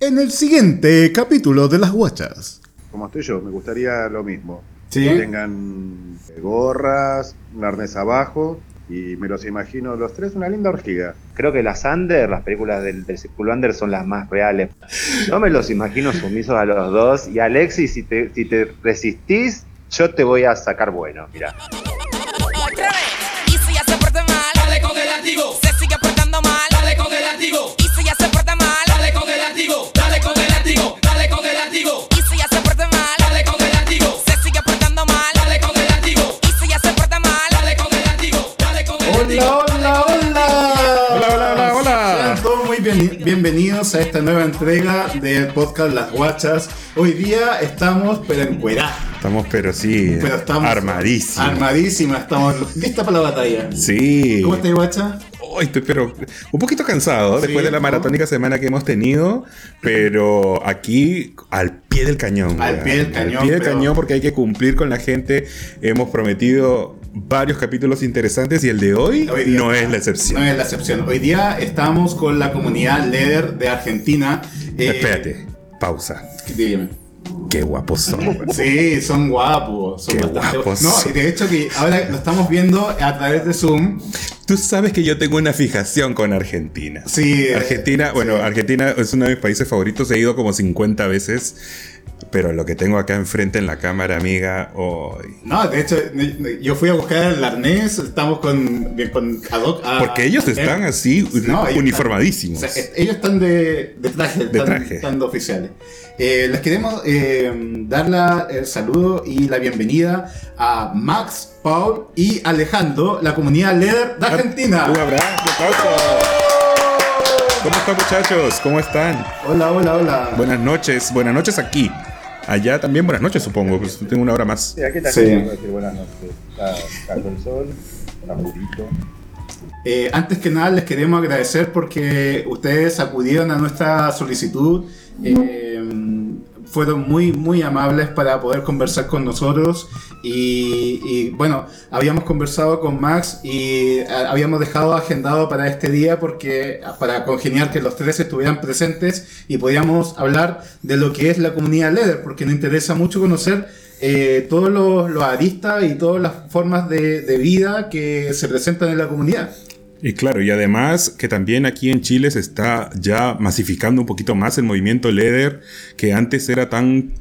en el siguiente capítulo de Las Guachas. Como estoy yo, me gustaría lo mismo. ¿Sí? Que tengan eh, gorras, un arnés abajo y me los imagino los tres una linda orgía. Creo que las Under, las películas del, del Círculo Under son las más reales. No me los imagino sumisos a los dos. Y Alexis, si te, si te resistís, yo te voy a sacar bueno. Mira. Bienvenidos a esta nueva entrega del podcast Las Guachas. Hoy día estamos, pero encuerados. Estamos, pero sí, Pero estamos armadísimos. Armadísimas, estamos listas para la batalla. sí. ¿Cómo estás, guacha? Hoy estoy, pero un poquito cansado Sí, después de la maratónica semana que hemos tenido, pero aquí al pie del cañón. Al pie del cañón, Al pie del pero- cañón porque hay que cumplir con la gente. Hemos prometido varios capítulos interesantes y el de hoy, Hoy día- no es la excepción. No es la excepción. Hoy día estamos con la comunidad Leder de Argentina. Eh, Espérate, pausa. dígame. Qué guapos son. Sí, son guapos. Son Qué bastante guapos No, y de hecho que ahora lo estamos viendo a través de Zoom. Tú sabes que yo tengo una fijación con Argentina. Sí. eh, Argentina, bueno, sí. Argentina es uno de mis países favoritos. He ido como 50 veces. Pero lo que tengo acá enfrente en la cámara, amiga, hoy. No, de hecho, yo fui a buscar el arnés, estamos con, con a- Porque ellos están así, no, ellos uniformadísimos. O sea, eh, ellos están de, de traje, De están, traje. están de oficiales. Eh, les queremos eh, dar la- el saludo y la bienvenida a Max, Paul y Alejandro, la comunidad Leder de Argentina. Un abrazo, aplauso. ¿Cómo están, muchachos? ¿Cómo están? Hola, hola, hola. Buenas noches. Buenas noches aquí. Allá también buenas noches, supongo. Pues tengo una hora más. Sí, aquí está Sí. puedo decir buenas noches. Está sacando el sol. Eh, antes que nada les queremos agradecer porque ustedes acudieron a nuestra solicitud, eh, fueron muy muy amables para poder conversar con nosotros y, bueno, habíamos conversado con Max y ah, habíamos dejado agendado para este día porque para congeniar que los tres estuvieran presentes y podíamos hablar de lo que es la comunidad Leder porque nos interesa mucho conocer eh, todos los, aristas y todas las formas de vida que se presentan en la comunidad. Y claro, y además que también aquí en Chile se está ya masificando un poquito más el movimiento Leder, que antes era tan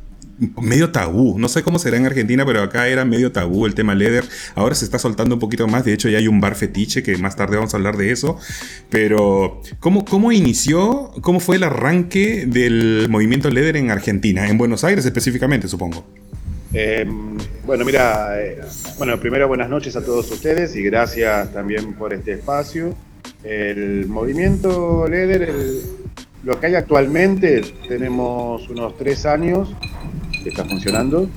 medio tabú. No sé cómo será en Argentina, pero acá era medio tabú el tema Leder. Ahora se está soltando un poquito más. De hecho, ya hay un bar fetiche que más tarde vamos a hablar de eso. Pero, ¿cómo, cómo inició? ¿Cómo fue el arranque del movimiento Leder en Argentina? En Buenos Aires específicamente, supongo. Eh, bueno, mira, eh, bueno, primero buenas noches a todos ustedes y gracias también por este espacio. El movimiento Leder, lo que hay actualmente, tenemos unos tres años que está funcionando,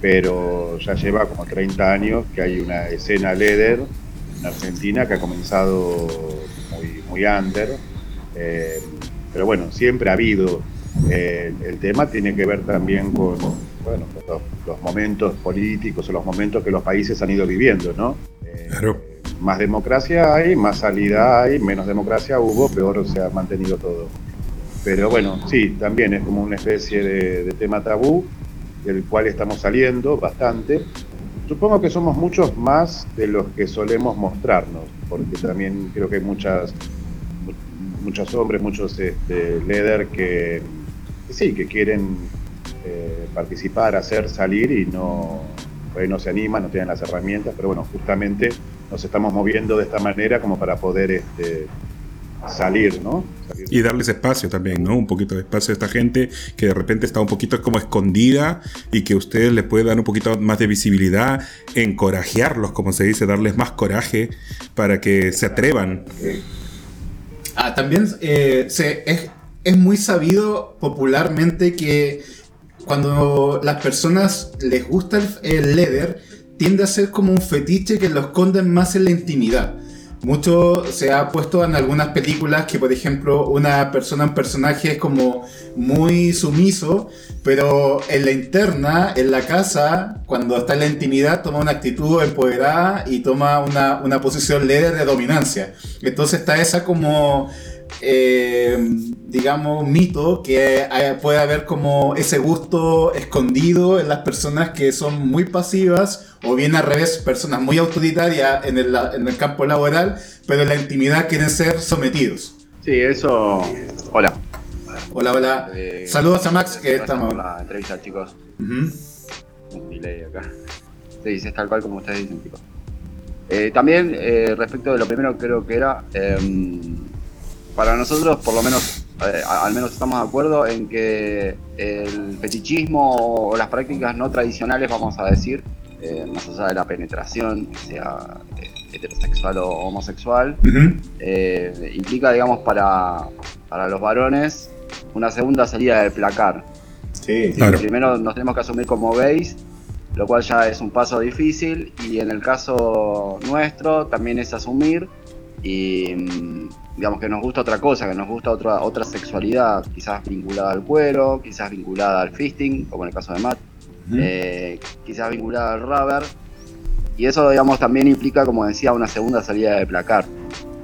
pero ya lleva como 30 años que hay una escena Leder en Argentina que ha comenzado muy, muy under. Eh, pero bueno, siempre ha habido. Eh, el tema tiene que ver también con bueno, los, los momentos políticos o los momentos que los países han ido viviendo, ¿no? Eh, Claro. Más democracia hay, más salida hay, menos democracia hubo, peor se ha mantenido todo. Pero bueno, sí, también es como una especie de, de tema tabú, del cual estamos saliendo bastante. Supongo que somos muchos más de los que solemos mostrarnos, porque también creo que hay muchas, mu- muchos hombres, muchos este, líder que, que sí, que quieren eh, participar, hacer, salir y no, ahí no se animan, no tienen las herramientas, pero bueno, justamente nos estamos moviendo de esta manera como para poder este, salir, ¿no? Salir. Y darles espacio también, ¿no? Un poquito de espacio a esta gente que de repente está un poquito como escondida y que ustedes les pueden dar un poquito más de visibilidad, encorajearlos, como se dice, darles más coraje para que se atrevan. Ah, también eh, se, es, es muy sabido popularmente que cuando las personas les gusta el, leather, tiende a ser como un fetiche que lo esconden más en la intimidad. Mucho se ha puesto en algunas películas que, por ejemplo, una persona, un personaje es como muy sumiso, pero en la interna, en la casa, cuando está en la intimidad, toma una actitud empoderada y toma una, una posición líder de dominancia. Entonces está esa como eh, digamos, mito que puede haber como ese gusto escondido en las personas que son muy pasivas o bien al revés, personas muy autoritarias en el, en el campo laboral, pero en la intimidad quieren ser sometidos. Sí, eso. Hola. Hola, hola. Eh, Saludos a Max, que estamos. la entrevista, chicos. Ujú. Un delay acá. Sí, es tal cual como ustedes dicen, chicos. Eh, también, eh, respecto de lo primero, creo que era. Para nosotros, por lo menos, eh, al menos estamos de acuerdo en que el fetichismo o las prácticas no tradicionales, vamos a decir, eh, más allá de la penetración, sea eh, heterosexual o homosexual, eh, implica, digamos, para, para los varones una segunda salida del placar. Sí. Claro. Primero nos tenemos que asumir como gays, lo cual ya es un paso difícil, y en el caso nuestro también es asumir y digamos que nos gusta otra cosa, que nos gusta otra, otra sexualidad, quizás vinculada al cuero, quizás vinculada al fisting, como en el caso de Matt, eh, quizás vinculada al rubber, y eso digamos también implica, como decía, una segunda salida del placar.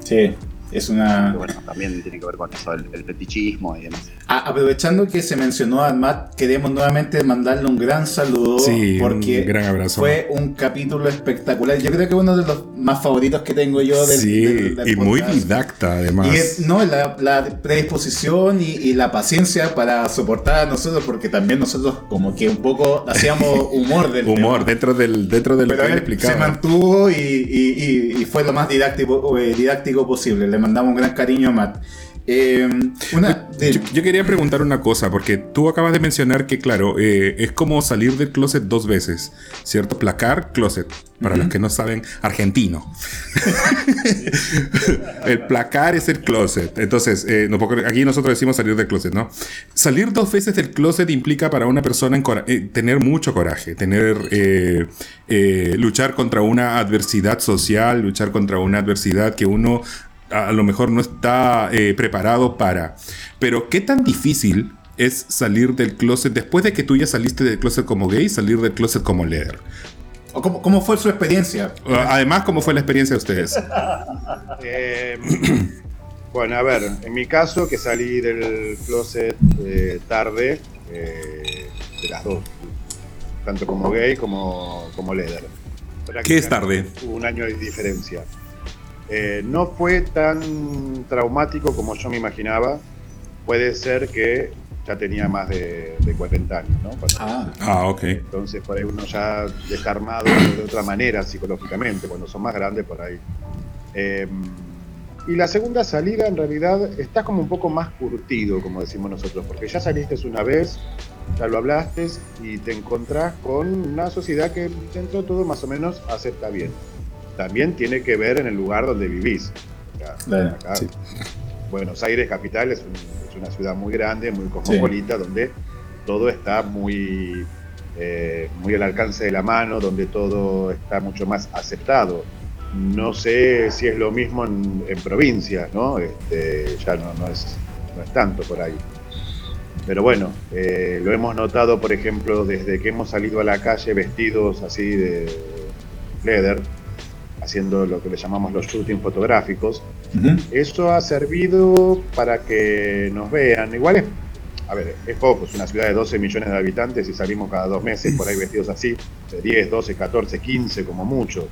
Sí. Es una. bueno, también tiene que ver con eso, el, el fetichismo y demás. Ah, aprovechando que se mencionó a Matt, queremos nuevamente mandarle un gran saludo Sí, porque un gran abrazo. fue un capítulo espectacular. Yo creo que uno de los más favoritos que tengo yo del, sí, del- del y muy didacta además. Y es, no, la, la predisposición y, y la paciencia para soportar a nosotros, porque también nosotros como que un poco hacíamos humor del Humor tema. dentro del dentro del Pero que él se mantuvo y, y- y- y fue lo más didáctico, eh, didáctico posible. Le mandamos un gran cariño a Matt. Eh, una, de- Yo, yo quería preguntar una cosa, porque tú acabas de mencionar que, claro, eh, es como salir del closet dos veces, ¿cierto? Placar, closet, para los que no saben, argentino. el placar es el closet. Entonces, eh, no, aquí nosotros decimos salir del closet, ¿no? Salir dos veces del closet implica para una persona eh, tener mucho coraje, tener, luchar contra una adversidad social, luchar contra una adversidad que uno a lo mejor no está eh, preparado para. Pero qué tan difícil es salir del closet después de que tú ya saliste del closet como gay, salir del closet como leather. o ¿cómo, cómo fue su experiencia? Además, ¿cómo fue la experiencia de ustedes? Eh, bueno, a ver, en mi caso, que salí del closet eh, tarde, eh, de las dos, tanto como gay como, como leather. ¿Qué es tarde? Hubo Un año de diferencia. Eh, no fue tan traumático como yo me imaginaba. Puede ser que ya tenía más de, de 40 años, ¿no? Cuando- Ah, Ah, ok. entonces por ahí uno ya está armado de otra manera psicológicamente, cuando son más grandes por ahí. Eh, y la segunda salida en realidad está como un poco más curtido, como decimos nosotros, porque ya saliste una vez, ya lo hablaste y te encontrás con una sociedad que dentro de todo más o menos acepta bien. También tiene que ver en el lugar donde vivís. Claro, acá, sí. Buenos Aires capital es, un- es una ciudad muy grande, muy cosmopolita, donde todo está muy, eh, muy al alcance de la mano, donde todo está mucho más aceptado. No sé si es lo mismo en, en provincias, ¿no? Este, ya no, no, es, no es tanto por ahí. Pero bueno, eh, lo hemos notado, por ejemplo, desde que hemos salido a la calle vestidos así de leather, haciendo lo que le llamamos los shooting fotográficos, eso ha servido para que nos vean. Igual es, a ver, es poco, es una ciudad de 12 millones de habitantes y salimos cada dos meses por ahí vestidos así, de 10, 12, 14, 15 como mucho.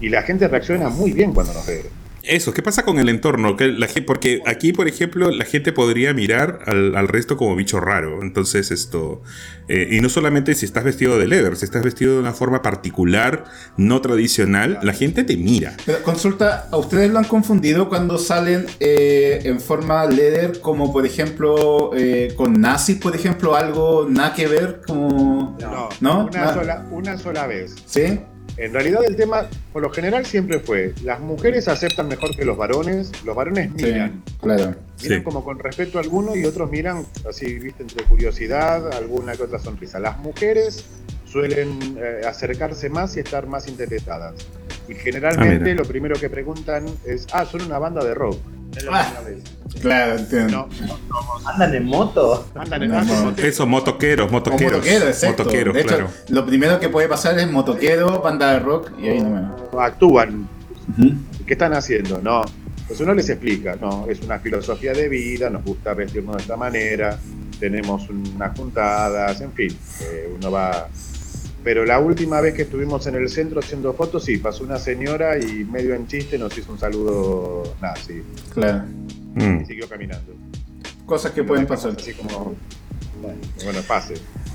Y la gente reacciona muy bien cuando nos ve. Eso, ¿qué pasa con el entorno? Que la, gen- porque aquí, por ejemplo, la gente podría mirar al, al resto como bicho raro. Entonces, esto. eh, y no solamente si estás vestido de leather, si estás vestido de una forma particular, no tradicional, la gente te mira. Pero consulta, ¿a ustedes lo han confundido cuando salen eh, en forma leather, como por ejemplo eh, con nazis, por ejemplo, algo nada que ver? Como... No, ¿No? Una, sola, una sola vez. ¿Sí? En realidad el tema, por lo general, siempre fue, las mujeres aceptan mejor que los varones, los varones Sí, miran. claro. Miran Sí. como con respeto a alguno y otros miran así, viste, entre curiosidad, alguna que otra sonrisa. Las mujeres suelen eh, acercarse más y estar más interesadas. Y Ah, generalmente mira. lo primero que preguntan es, ah, son una banda de rock. Es Ah. Claro, entiendo. No, ¿Andan en moto? andan en moteros. Eso, motoqueros, motoqueros. motoquero, exacto. Motoqueros, de hecho, claro. lo primero que puede pasar es motoquero, banda de rock y ahí no me... actúan. ¿Qué están haciendo? No, Entonces uno les explica, no, es una filosofía de vida, nos gusta vestirnos de esta manera, tenemos unas juntadas, en fin, eh, uno va... Pero la última vez que estuvimos en el centro haciendo fotos, sí, pasó una señora y medio en chiste nos hizo un saludo nazi Claro. Mm. y siguió caminando. Cosas que pueden pasar. Así como, bueno, pase,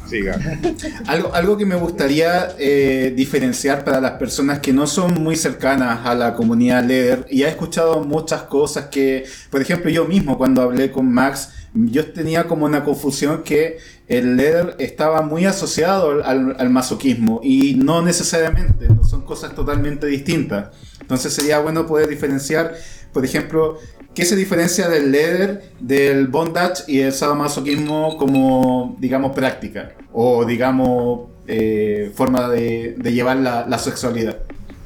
siga. Algo, algo que me gustaría eh, diferenciar para las personas que no son muy cercanas a la comunidad Leder, y he escuchado muchas cosas que, por ejemplo, yo mismo cuando hablé con Max, yo tenía como una confusión que el Leder estaba muy asociado al, al masoquismo, y no necesariamente, son cosas totalmente distintas. Entonces sería bueno poder diferenciar, por ejemplo, ¿Qué se diferencia del leather, del bondage y el sadomasoquismo como, digamos, práctica? O, digamos, eh, forma de, de llevar la, la sexualidad.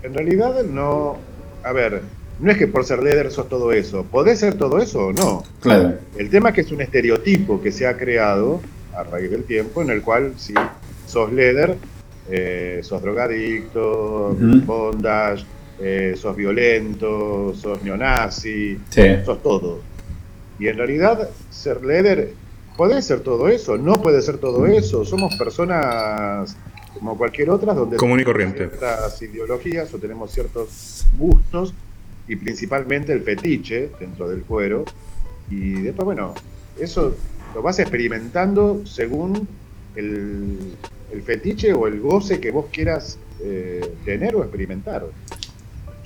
En realidad no, a ver, no es que por ser leader sos todo eso, podés ser todo eso o no. Claro. El tema es que es un estereotipo que se ha creado a raíz del tiempo en el cual si sos leader, eh, sos drogadicto, bondage, eh, sos violento, sos neonazi, Sí. sos todo. Y en realidad ser leader puede ser todo eso, no puede ser todo eso. Somos personas como cualquier otra donde Común y tenemos corriente. ciertas ideologías o tenemos ciertos gustos y principalmente el fetiche dentro del cuero. Y después, bueno, eso lo vas experimentando según el, el fetiche o el goce que vos quieras eh, tener o experimentar.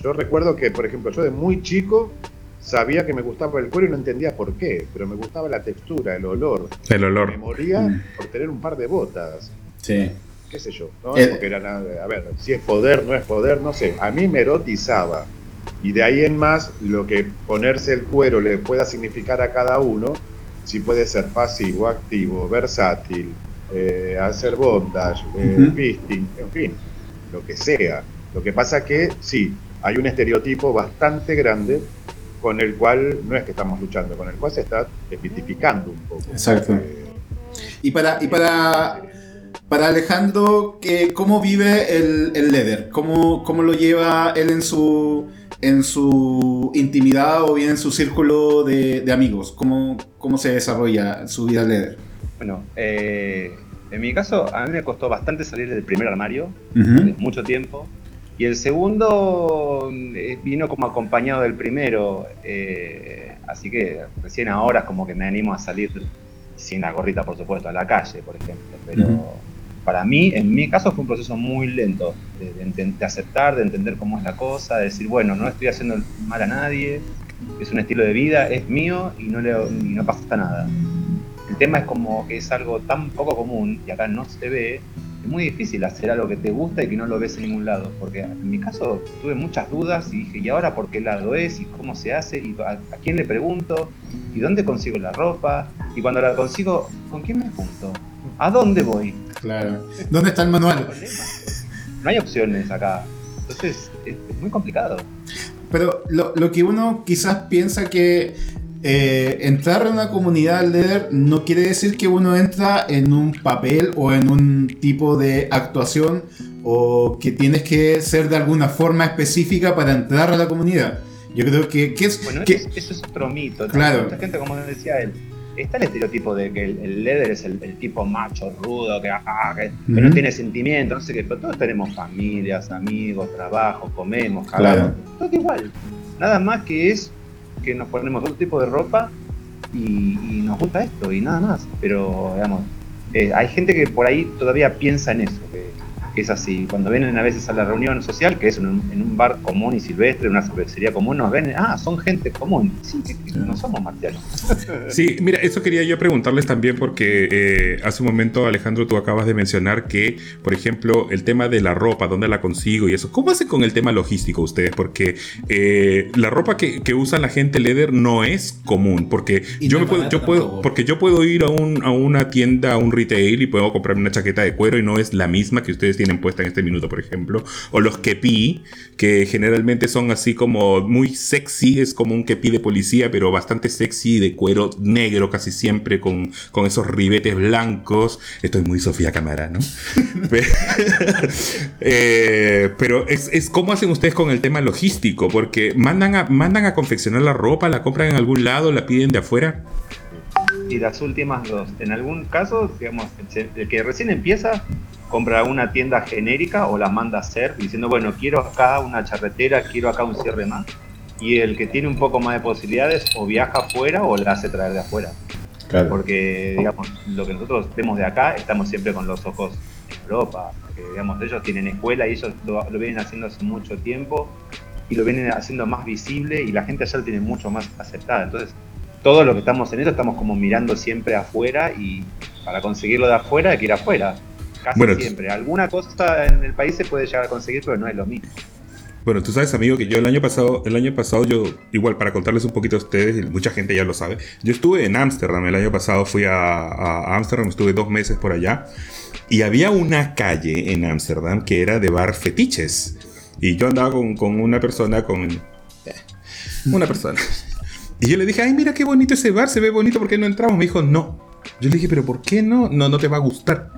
Yo recuerdo que, por ejemplo, yo de muy chico sabía que me gustaba el cuero y no entendía por qué, pero me gustaba la textura, el olor. El Me olor. moría Mm. por tener un par de botas, Sí. qué sé yo. ¿no? Eh. Porque era nada- a ver, si es poder, no es poder, no sé. A mí me erotizaba. Y de ahí en más, lo que ponerse el cuero le pueda significar a cada uno, si puede ser pasivo, activo, versátil, eh, hacer bondage, eh, fisting, en fin, lo que sea. Lo que pasa que sí, hay un estereotipo bastante grande con el cual no es que estamos luchando, con el cual se está desmitificando un poco. Exacto. Eh, Y para, y para, para Alejandro, ¿qué- ¿cómo vive el, el Leder? ¿Cómo, ¿Cómo lo lleva él en su, en su intimidad o bien en su círculo de, de amigos? ¿Cómo, ¿Cómo se desarrolla su vida Leder? Bueno, eh, en mi caso, a mí me costó bastante salir del primer armario, Ujú. mucho tiempo. Y el segundo eh, vino como acompañado del primero, eh, así que recién ahora es como que me animo a salir sin la gorrita, por supuesto, a la calle, por ejemplo. Pero para mí, en mi caso, fue un proceso muy lento de, de aceptar, de entender cómo es la cosa, de decir, bueno, no estoy haciendo mal a nadie, es un estilo de vida, es mío y no, le, y no pasa nada. Tema es como que es algo tan poco común y acá no se ve, es muy difícil hacer algo que te gusta y que no lo ves en ningún lado. Porque en mi caso tuve muchas dudas y dije, ¿y ahora por qué lado es? ¿Y cómo se hace? ¿Y a, a quién le pregunto? ¿Y dónde consigo la ropa? Y cuando la consigo, ¿con quién me junto? ¿A dónde voy? Claro. ¿Dónde está el manual? No hay opciones acá. Entonces es, es muy complicado. Pero lo, lo que uno quizás piensa que eh, entrar en una comunidad líder no quiere decir que uno entra en un papel o en un tipo de actuación o que tienes que ser de alguna forma específica para entrar a la comunidad. Yo creo que, que es... Bueno, que- eso, es- otro mito. Claro. Mucha gente, como decía él, está el estereotipo de que el, el líder es el, el tipo macho, rudo, que, ah, que, que Ujú. no tiene sentimiento, no sé qué, pero todos tenemos familias, amigos, trabajo, comemos, cagamos, todo igual. Nada más que es que nos ponemos otro tipo de ropa y, y nos gusta esto y nada más. Pero, digamos, eh, hay gente que por ahí todavía piensa en eso, que, es así. Cuando vienen a veces a la reunión social, que es en un, en un bar común y silvestre, una cervecería común, nos ven, ah, son gente común. Sí, no somos marcianos. Sí, mira, eso quería yo preguntarles también porque eh, hace un momento, Alejandro, tú acabas de mencionar que, por ejemplo, el tema de la ropa, dónde la consigo y eso. ¿Cómo hacen con el tema logístico ustedes? Porque eh, la ropa que, que usa la gente leather no es común. Porque Y yo me puedo, yo puedo, porque yo puedo ir a, un, a una tienda, a un retail y puedo comprarme una chaqueta de cuero y no es la misma que ustedes tienen tienen puesta en este minuto, por ejemplo. O los kepi, que generalmente son así como muy sexy, es como un kepi de policía, pero bastante sexy, de cuero negro casi siempre, con, con esos ribetes blancos. Estoy muy Sofía Cámara, ¿no? Pero, eh, pero es, es cómo hacen ustedes con el tema logístico, porque mandan a, mandan a confeccionar la ropa, la compran en algún lado, la piden de afuera. Y las últimas dos. En algún caso, digamos, el que recién empieza compra una tienda genérica o las manda a hacer diciendo, bueno, quiero acá una charretera, quiero acá un cierre más. Y el que tiene un poco más de posibilidades o viaja afuera o la hace traer de afuera. Claro. Porque, digamos, lo que nosotros vemos de acá, estamos siempre con los ojos en Europa. Porque, digamos, ellos tienen escuela y ellos lo, lo vienen haciendo hace mucho tiempo y lo vienen haciendo más visible y la gente allá lo tiene mucho más aceptada. Entonces, todos los que estamos en eso estamos como mirando siempre afuera y para conseguirlo de afuera hay que ir afuera. Casi Bueno, siempre. Alguna cosa en el país se puede llegar a conseguir, pero no es lo mismo. Bueno, tú sabes, amigo, que yo el año pasado, el año pasado yo, igual para contarles un poquito a ustedes, mucha gente ya lo sabe, yo estuve en Ámsterdam, el año pasado fui a a Ámsterdam, estuve dos meses por allá, y había una calle en Ámsterdam que era de bar fetiches. Y yo andaba con, con una persona, con... eh, Una persona. Y yo le dije, ay, mira qué bonito ese bar, se ve bonito, ¿por qué no entramos? Me dijo, no. Yo le dije, pero ¿por qué no? No, no te va a gustar.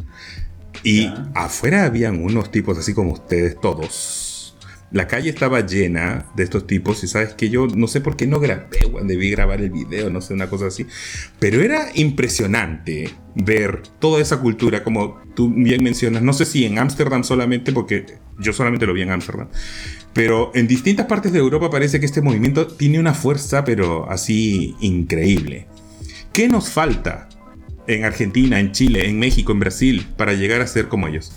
Y Ya. afuera habían unos tipos así como ustedes todos. La calle estaba llena de estos tipos y sabes que yo no sé por qué no grabé, debí grabar el video, no sé, una cosa así. Pero era impresionante ver toda esa cultura, como tú bien mencionas, no sé si en Ámsterdam solamente, porque yo solamente lo vi en Ámsterdam, pero en distintas partes de Europa parece que este movimiento tiene una fuerza, pero así increíble. ¿Qué nos falta en Argentina, en Chile, en México, en Brasil, para llegar a ser como ellos?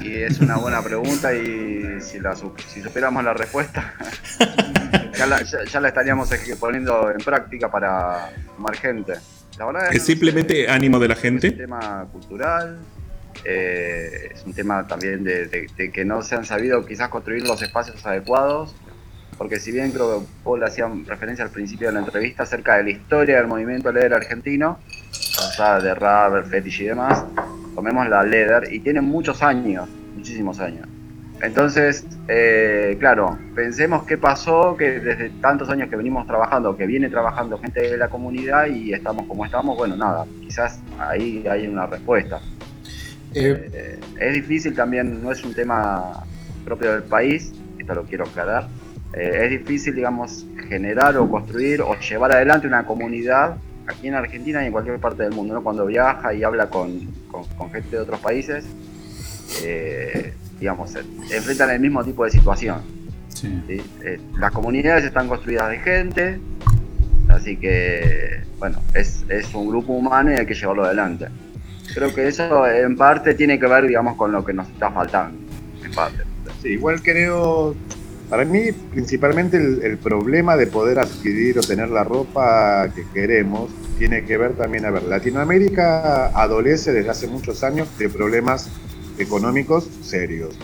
Y es una buena pregunta y si, la, si supiéramos la respuesta, ya, la, ya- ya la estaríamos poniendo en práctica para sumar gente. La verdad ¿Es no simplemente sé, ánimo de la Es gente? un tema cultural, eh, es un tema también de, de- de que no se han sabido quizás construir los espacios adecuados, porque si bien creo que Paul hacía referencia al principio de la entrevista acerca de la historia del movimiento leather argentino, sea, de rubber, fetish y demás, tomemos la leather y tiene muchos años, muchísimos años. Entonces, eh, claro, pensemos qué pasó, que desde tantos años que venimos trabajando, que viene trabajando gente de la comunidad y estamos como estamos, bueno, nada, quizás ahí hay una respuesta. Eh, Eh, es difícil también, no es un tema propio del país, esto lo quiero aclarar, eh, es difícil, digamos, generar o construir o llevar adelante una comunidad aquí en Argentina y en cualquier parte del mundo, ¿no? Cuando viaja y habla con, con- con gente de otros países, eh, digamos, eh, enfrentan el mismo tipo de situación. sí. ¿sí? Eh, las comunidades están construidas de gente, así que, bueno, es, es un grupo humano y hay que llevarlo adelante. Creo que eso en parte tiene que ver, digamos, con lo que nos está faltando, en parte. Sí, igual creo, para mí principalmente el, problema de poder adquirir o tener la ropa que queremos tiene que ver también, a ver, Latinoamérica adolece desde hace muchos años de problemas económicos serios.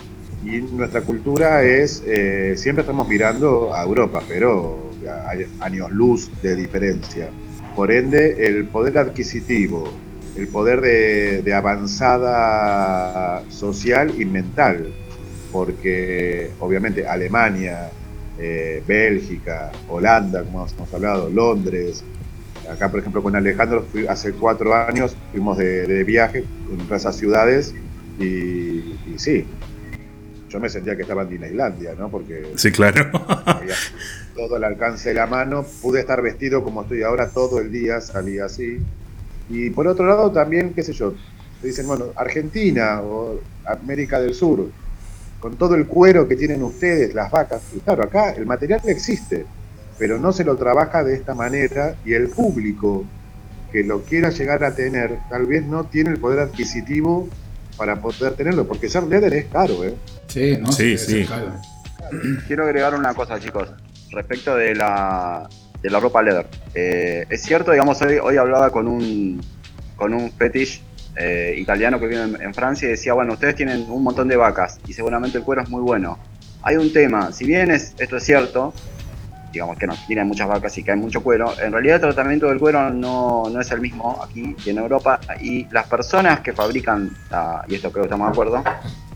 Y nuestra cultura es, eh, siempre estamos mirando a Europa, pero hay años luz de diferencia. Por ende, el poder adquisitivo, el poder de, de avanzada social y mental, porque obviamente Alemania, eh, Bélgica, Holanda, como hemos hablado, Londres, acá por ejemplo con Alejandro fui- hace cuatro años fuimos de, de viaje en esas ciudades y, y sí, yo me sentía que estaba en Disneylandia, ¿no? Porque Sí, claro. todo al alcance de la mano, pude estar vestido como estoy ahora todo el día, salí así. Y por otro lado también, qué sé yo, te dicen, bueno, Argentina o América del Sur, con todo el cuero que tienen ustedes, las vacas, y claro, acá el material existe, pero no se lo trabaja de esta manera y el público que lo quiera llegar a tener, tal vez no tiene el poder adquisitivo para poder tenerlo, porque ser leather es caro, ¿eh? Sí, ¿no? Sí, caro. Quiero agregar una cosa, chicos, respecto de la, de la ropa leather. Eh, es cierto, digamos, hoy, hoy hablaba con un, con un fetish eh, italiano que vive en, en Francia y decía, bueno, ustedes tienen un montón de vacas y seguramente el cuero es muy bueno. Hay un tema, si bien es, esto es cierto, digamos que no, tienen muchas vacas y que hay mucho cuero, en realidad el tratamiento del cuero no, no es el mismo aquí y en Europa y las personas que fabrican, la- y esto creo que estamos de acuerdo,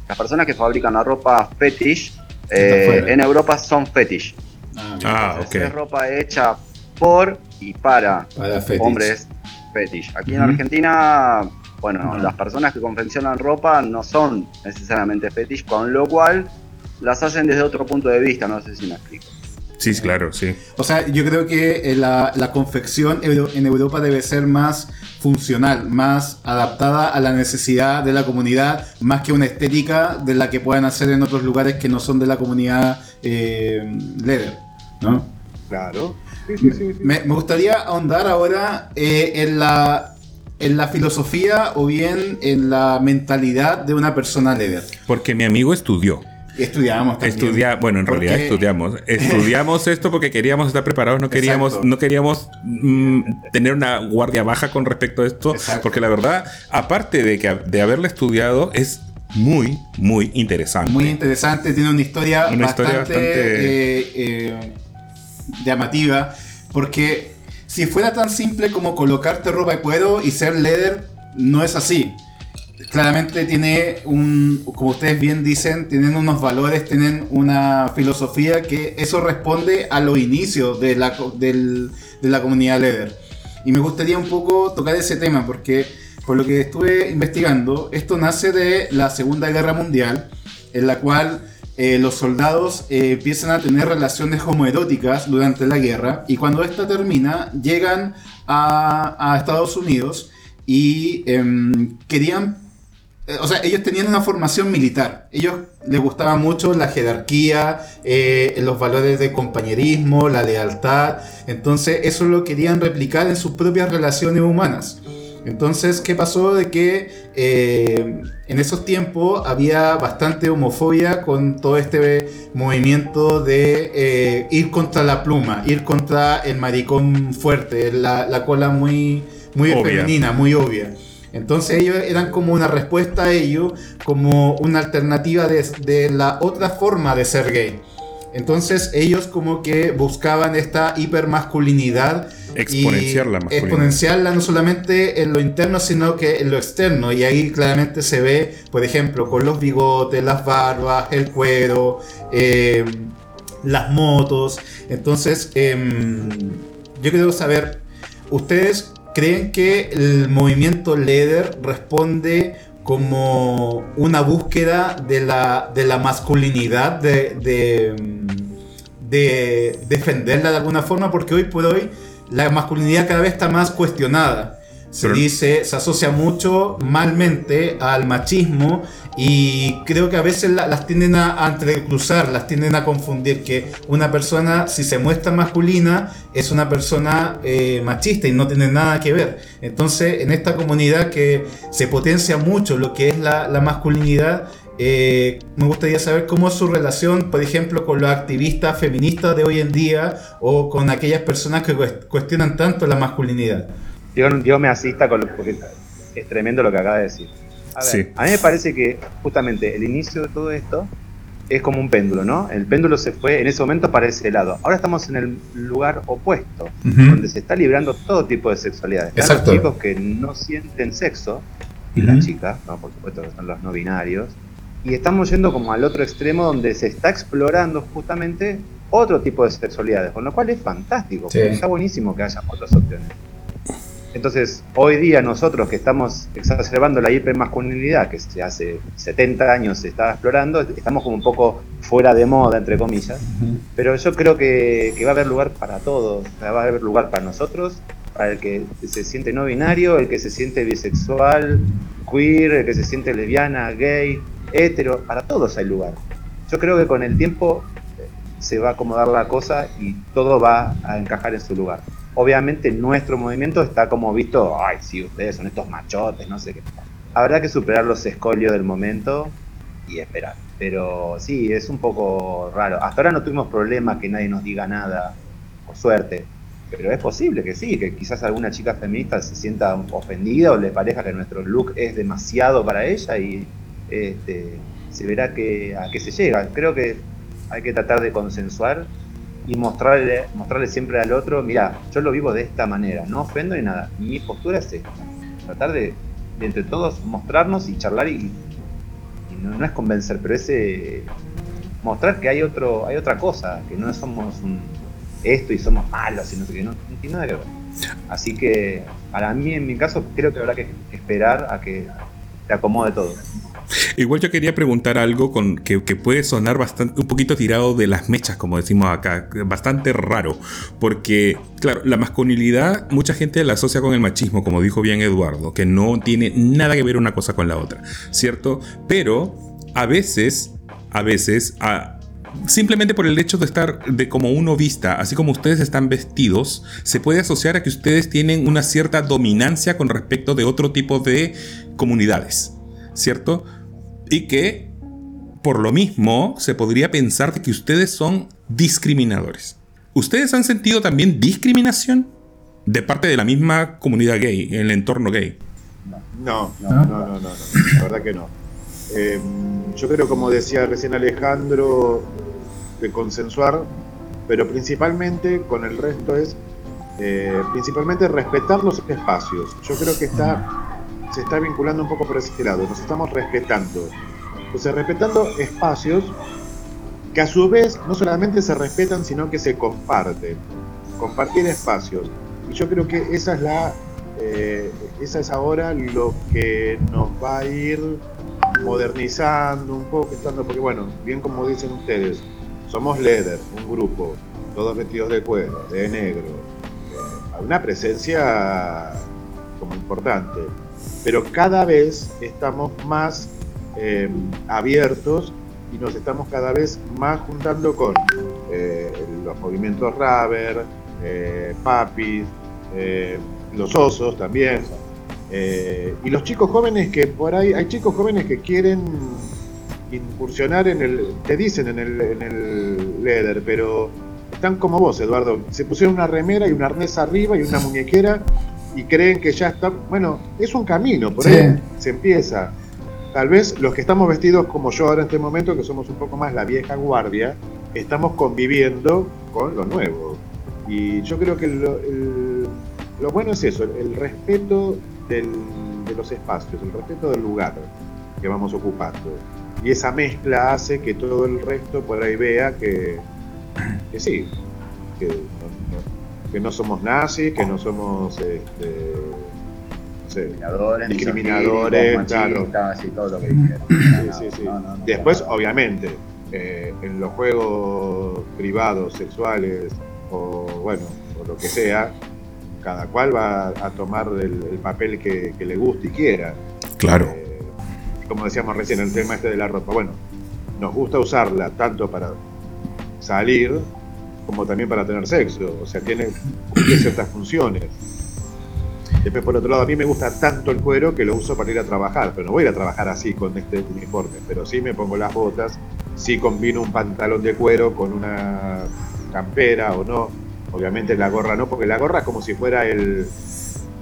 las personas que fabrican la ropa fetish, eh, en Europa son fetish. Ah, Ah, Entonces, ok. Es ropa hecha por y para para fetish. hombres fetish. Aquí en. Argentina, bueno, las personas que confeccionan ropa no son necesariamente fetish, con lo cual las hacen desde otro punto de vista, no sé si me explico. Sí, claro, sí. O sea, yo creo que eh, la, la confección en Europa debe ser más funcional, más adaptada a la necesidad de la comunidad, más que una estética de la que puedan hacer en otros lugares que no son de la comunidad eh, leather, ¿no? Claro. Sí, sí, sí, sí. Me, me gustaría ahondar ahora eh, en, la, en la filosofía o bien en la mentalidad de una persona leather. Porque mi amigo estudió. Estudiamos también. Estudia, bueno, en realidad estudiamos. Estudiamos esto porque queríamos estar preparados, no queríamos, Exacto. no queríamos mm, tener una guardia baja con respecto a esto, Exacto. porque la verdad, aparte de que de haberlo estudiado, es muy, muy interesante. Muy interesante, tiene una historia Una bastante, historia bastante- eh, eh, llamativa, porque si fuera tan simple como colocarte ropa de cuero y ser leather, no es así. Claramente tiene un, como ustedes bien dicen, tienen unos valores, tienen una filosofía que eso responde a los inicios de la, del- de la comunidad leather. Y me gustaría un poco tocar ese tema porque por lo que estuve investigando, esto nace de la Segunda Guerra Mundial, en la cual eh, los soldados eh, empiezan a tener relaciones homoeróticas durante la guerra y cuando esta termina llegan a, Estados Unidos y em, querían eh, o sea, ellos tenían una formación militar. Ellos les gustaba mucho la jerarquía, los valores de compañerismo, la lealtad. Entonces, eso lo querían replicar en sus propias relaciones humanas. Entonces, ¿qué pasó? De que eh, en esos tiempos había bastante homofobia con todo este movimiento de eh, ir contra la pluma, ir contra el maricón fuerte, la, la cola muy, muy Obvia. femenina, muy obvia. Entonces ellos eran como una respuesta a ello, como una alternativa de, de la otra forma de ser gay. Entonces ellos como que buscaban esta hipermasculinidad. y Exponenciar la masculinidad. Exponenciarla no solamente en lo interno, sino que en lo externo. Y ahí claramente se ve, por ejemplo, con los bigotes, las barbas, el cuero, eh, las motos. Entonces, em, yo quiero saber, ¿ustedes creen que el movimiento Leather responde como una búsqueda de la, de la masculinidad, de, de, de defenderla de alguna forma? Porque hoy por hoy la masculinidad cada vez está más cuestionada. Se dice, se asocia mucho malmente al machismo y creo que a veces la- las tienden a, a entrecruzar, las tienden a confundir que una persona si se muestra masculina es una persona eh, machista y no tiene nada que ver. Entonces en esta comunidad que se potencia mucho lo que es la, la masculinidad, eh, me gustaría saber cómo es su relación, por ejemplo, con los activistas feministas de hoy en día o con aquellas personas que cuest- cuestionan tanto la masculinidad. Dios, Dios me asista con lo, porque es tremendo lo que acaba de decir. A ver, Sí. a mí me parece que justamente el inicio de todo esto es como un péndulo, ¿no? El péndulo se fue en ese momento para ese lado. Ahora estamos en el lugar opuesto, donde se está librando todo tipo de sexualidades. Están Exacto. los chicos que no sienten sexo, y las chicas, ¿no? por supuesto que son los no binarios, y estamos yendo como al otro extremo donde se está explorando justamente otro tipo de sexualidades, con lo cual es fantástico, Sí. porque está buenísimo que haya otras opciones. Entonces, hoy día nosotros que estamos exacerbando la hipermasculinidad, que se hace 70 años se estaba explorando, estamos como un poco fuera de moda, entre comillas, pero yo creo que, que va a haber lugar para todos, va a haber lugar para nosotros, para el que se siente no binario, el que se siente bisexual, queer, el que se siente lesbiana, gay, hetero, para todos hay lugar. Yo creo que con el tiempo eh, se va a acomodar la cosa y todo va a encajar en su lugar. Obviamente nuestro movimiento está como visto, ay, sí, ustedes son estos machotes, no sé qué. Habrá que superar los escolios del momento y esperar. Pero sí, es un poco raro. Hasta ahora no tuvimos problemas que nadie nos diga nada, por suerte. Pero es posible que sí, que quizás alguna chica feminista se sienta ofendida o le parezca que nuestro look es demasiado para ella y este, se verá que, a qué se llega. Creo que hay que tratar de consensuar y mostrarle, mostrarle siempre al otro, mira, yo lo vivo de esta manera, no ofendo ni nada, mi postura es esta. Tratar de, entre todos mostrarnos y charlar y, no, es convencer, pero es eh, mostrar que hay otro, hay otra cosa, que no somos un esto y somos malos y no sé qué, no tiene nada que ver. Así que para mí, en mi caso, creo que habrá que esperar a que te acomode todo. Igual yo quería preguntar algo con, que, puede sonar bastante, un poquito tirado de las mechas, como decimos acá, bastante raro, porque, claro, la masculinidad mucha gente la asocia con el machismo, como dijo bien Eduardo, que no tiene nada que ver una cosa con la otra, ¿cierto? Pero a veces, a veces, a- simplemente por el hecho de estar de como uno vista, así como ustedes están vestidos, se puede asociar a que ustedes tienen una cierta dominancia con respecto de otro tipo de comunidades, ¿cierto? Y que por lo mismo se podría pensar de que ustedes son discriminadores. ¿Ustedes han sentido también discriminación de parte de la misma comunidad gay, en el entorno gay? No, no, no, no, no, no, la verdad que no. Eh, yo creo, como decía recién Alejandro, de consensuar, pero principalmente con el resto es, eh, principalmente respetar los espacios. Yo creo que está, se está vinculando un poco por ese lado, nos estamos respetando. Entonces, respetando espacios que a su vez no solamente se respetan, sino que se comparten. Compartir espacios. Y yo creo que esa es la eh, esa es ahora lo que nos va a ir modernizando un poco, estando, porque bueno, bien como dicen ustedes, somos Leather, un grupo, todos vestidos de cuero, de negro, eh, una presencia como importante, pero cada vez estamos más eh, abiertos y nos estamos cada vez más juntando con eh, los movimientos Raver, eh, Papis, eh, los osos también. Y los chicos jóvenes que por ahí, hay chicos jóvenes que quieren incursionar en el, te dicen en el, en el leather, pero están como vos, Eduardo. Se pusieron una remera y un arnés arriba y una muñequera y creen que ya está. Bueno, es un camino, por Sí. ahí se empieza. Tal vez los que estamos vestidos como yo ahora en este momento, que somos un poco más la vieja guardia, estamos conviviendo con lo nuevo. Y yo creo que lo, el- lo bueno es eso, el, respeto del- de los espacios, el respeto del lugar que vamos ocupando. Y esa mezcla hace que todo el resto por ahí vea que, que sí, que que no somos nazis, que no somos este, no sé, Discriminadores, Discriminadores, claro. y todo lo que dijeron. Sí, sí, sí. No, no, no, Después, no. obviamente, eh, en los juegos privados, sexuales, o bueno, o lo que sea, cada cual va a tomar el, el papel que, que le guste y quiera. Claro. Eh, como decíamos recién, el tema este de la ropa. Bueno, nos gusta usarla tanto para salir como también para tener sexo. O sea, tiene ciertas funciones. Después, por otro lado, a mí me gusta tanto el cuero que lo uso para ir a trabajar, pero no voy a ir a trabajar así con este uniforme, pero sí me pongo las botas, sí combino un pantalón de cuero con una campera o no. Obviamente la gorra no, porque la gorra es como si fuera el...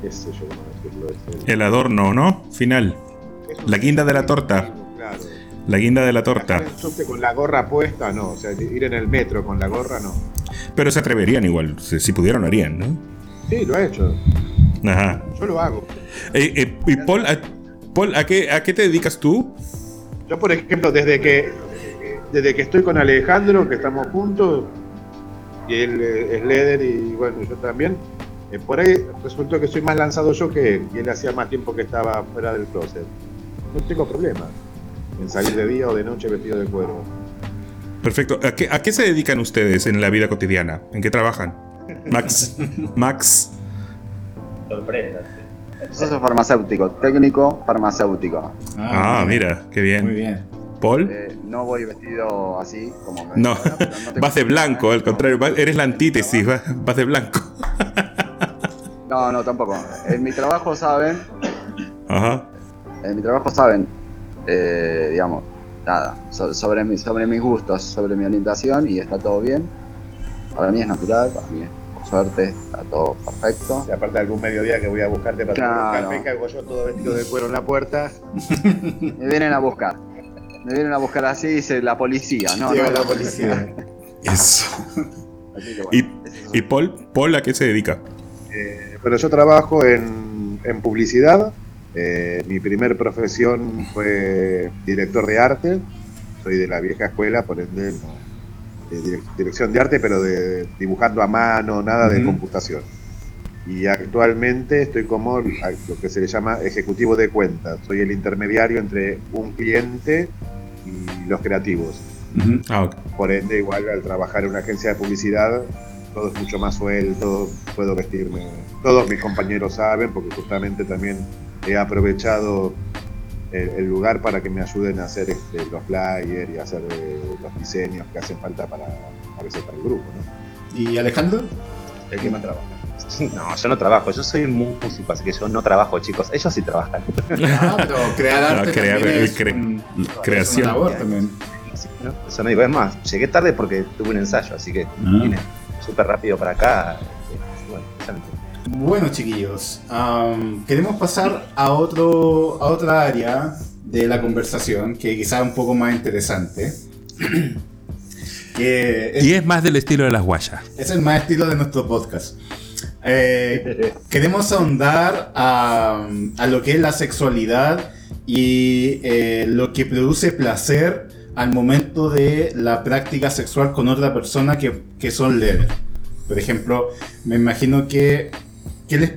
qué sé yo cómo decirlo, el- El adorno, ¿no? Final. La guinda de la torta. La guinda de la torta. Con la gorra puesta, no. O sea, ir en el metro con la gorra, no. Pero se atreverían igual. Si, si pudieran, lo harían, ¿no? Sí, lo he hecho. Ajá. Yo lo hago. Eh, eh, y Paul, a, Paul, ¿a qué, ¿a qué te dedicas tú? Yo, por ejemplo, desde que desde que estoy con Alejandro, que estamos juntos, y él eh, es Leder y bueno, yo también, eh, por ahí resultó que soy más lanzado yo que él, y él hacía más tiempo que estaba fuera del closet. No tengo problema en salir de día o de noche vestido de cuero. Perfecto. ¿A qué, ¿A qué se dedican ustedes en la vida cotidiana? ¿En qué trabajan? Max. Max. Sorpresa. Soy farmacéutico, técnico farmacéutico. Ah, mira, qué bien. Muy bien. Paul. Eh, no voy vestido así como me No, pero vas de blanco, al contrario, vas- eres la antítesis, vas, vas de blanco. No, no, tampoco. En mi trabajo saben, Ajá. en mi trabajo saben, eh, digamos, nada, so- sobre, mi, sobre mis gustos, sobre mi orientación y está todo bien. Para mí es natural, para mí es, por suerte está todo perfecto. Y aparte de algún mediodía que voy a buscarte para Claro. que hago yo todo vestido de cuero en la puerta. Me vienen a buscar. Me vienen a buscar así, dice la policía, ¿no? Llega no, la policía. Eso. Así que bueno, ¿Y, y Paul, Paul a qué se dedica? Eh, pero yo trabajo en, en publicidad, Eh, mi primer profesión fue director de arte. Soy de la vieja escuela, por ende, de direc- dirección de arte, pero de dibujando a mano, nada de computación. Y actualmente estoy como lo que se le llama ejecutivo de cuentas. Soy el intermediario entre un cliente y los creativos. Ah. Por ende, igual al trabajar en una agencia de publicidad, todo es mucho más suelto, puedo vestirme. Todos mis compañeros saben, porque justamente también he aprovechado el, el lugar para que me ayuden a hacer este, los flyers y hacer eh, los diseños que hacen falta para, a veces para el grupo. ¿no? ¿Y Alejandro? El que más trabaja. No, yo no trabajo, yo soy músico, así que yo no trabajo, chicos. Ellos sí trabajan. Ah, pero crear arte No, crear- también es, cre- un- es creación. labor también. Así que, ¿no? Eso no digo, es más, llegué tarde porque tuve un ensayo, así que vine súper rápido para acá. Bueno, chiquillos, queremos pasar a, otro, a otra área de la conversación que quizá un poco más interesante. que es, Y es más del estilo de las guayas. es el más estilo de nuestro podcast. Eh, queremos ahondar a, a lo que es la sexualidad y eh, lo que produce placer al momento de la práctica sexual con otra persona que, que son leves. Por ejemplo, me imagino que, les-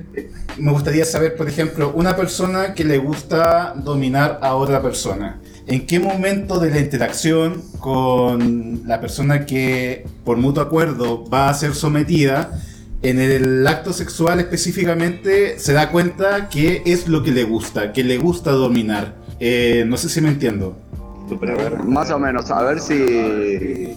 me gustaría saber, por ejemplo, una persona que le gusta dominar a otra persona. ¿En qué momento de la interacción con la persona que por mutuo acuerdo va a ser sometida, en el acto sexual específicamente se da cuenta que es lo que le gusta, que le gusta dominar? Eh, no sé si me entiendo. Más o menos, a ver si,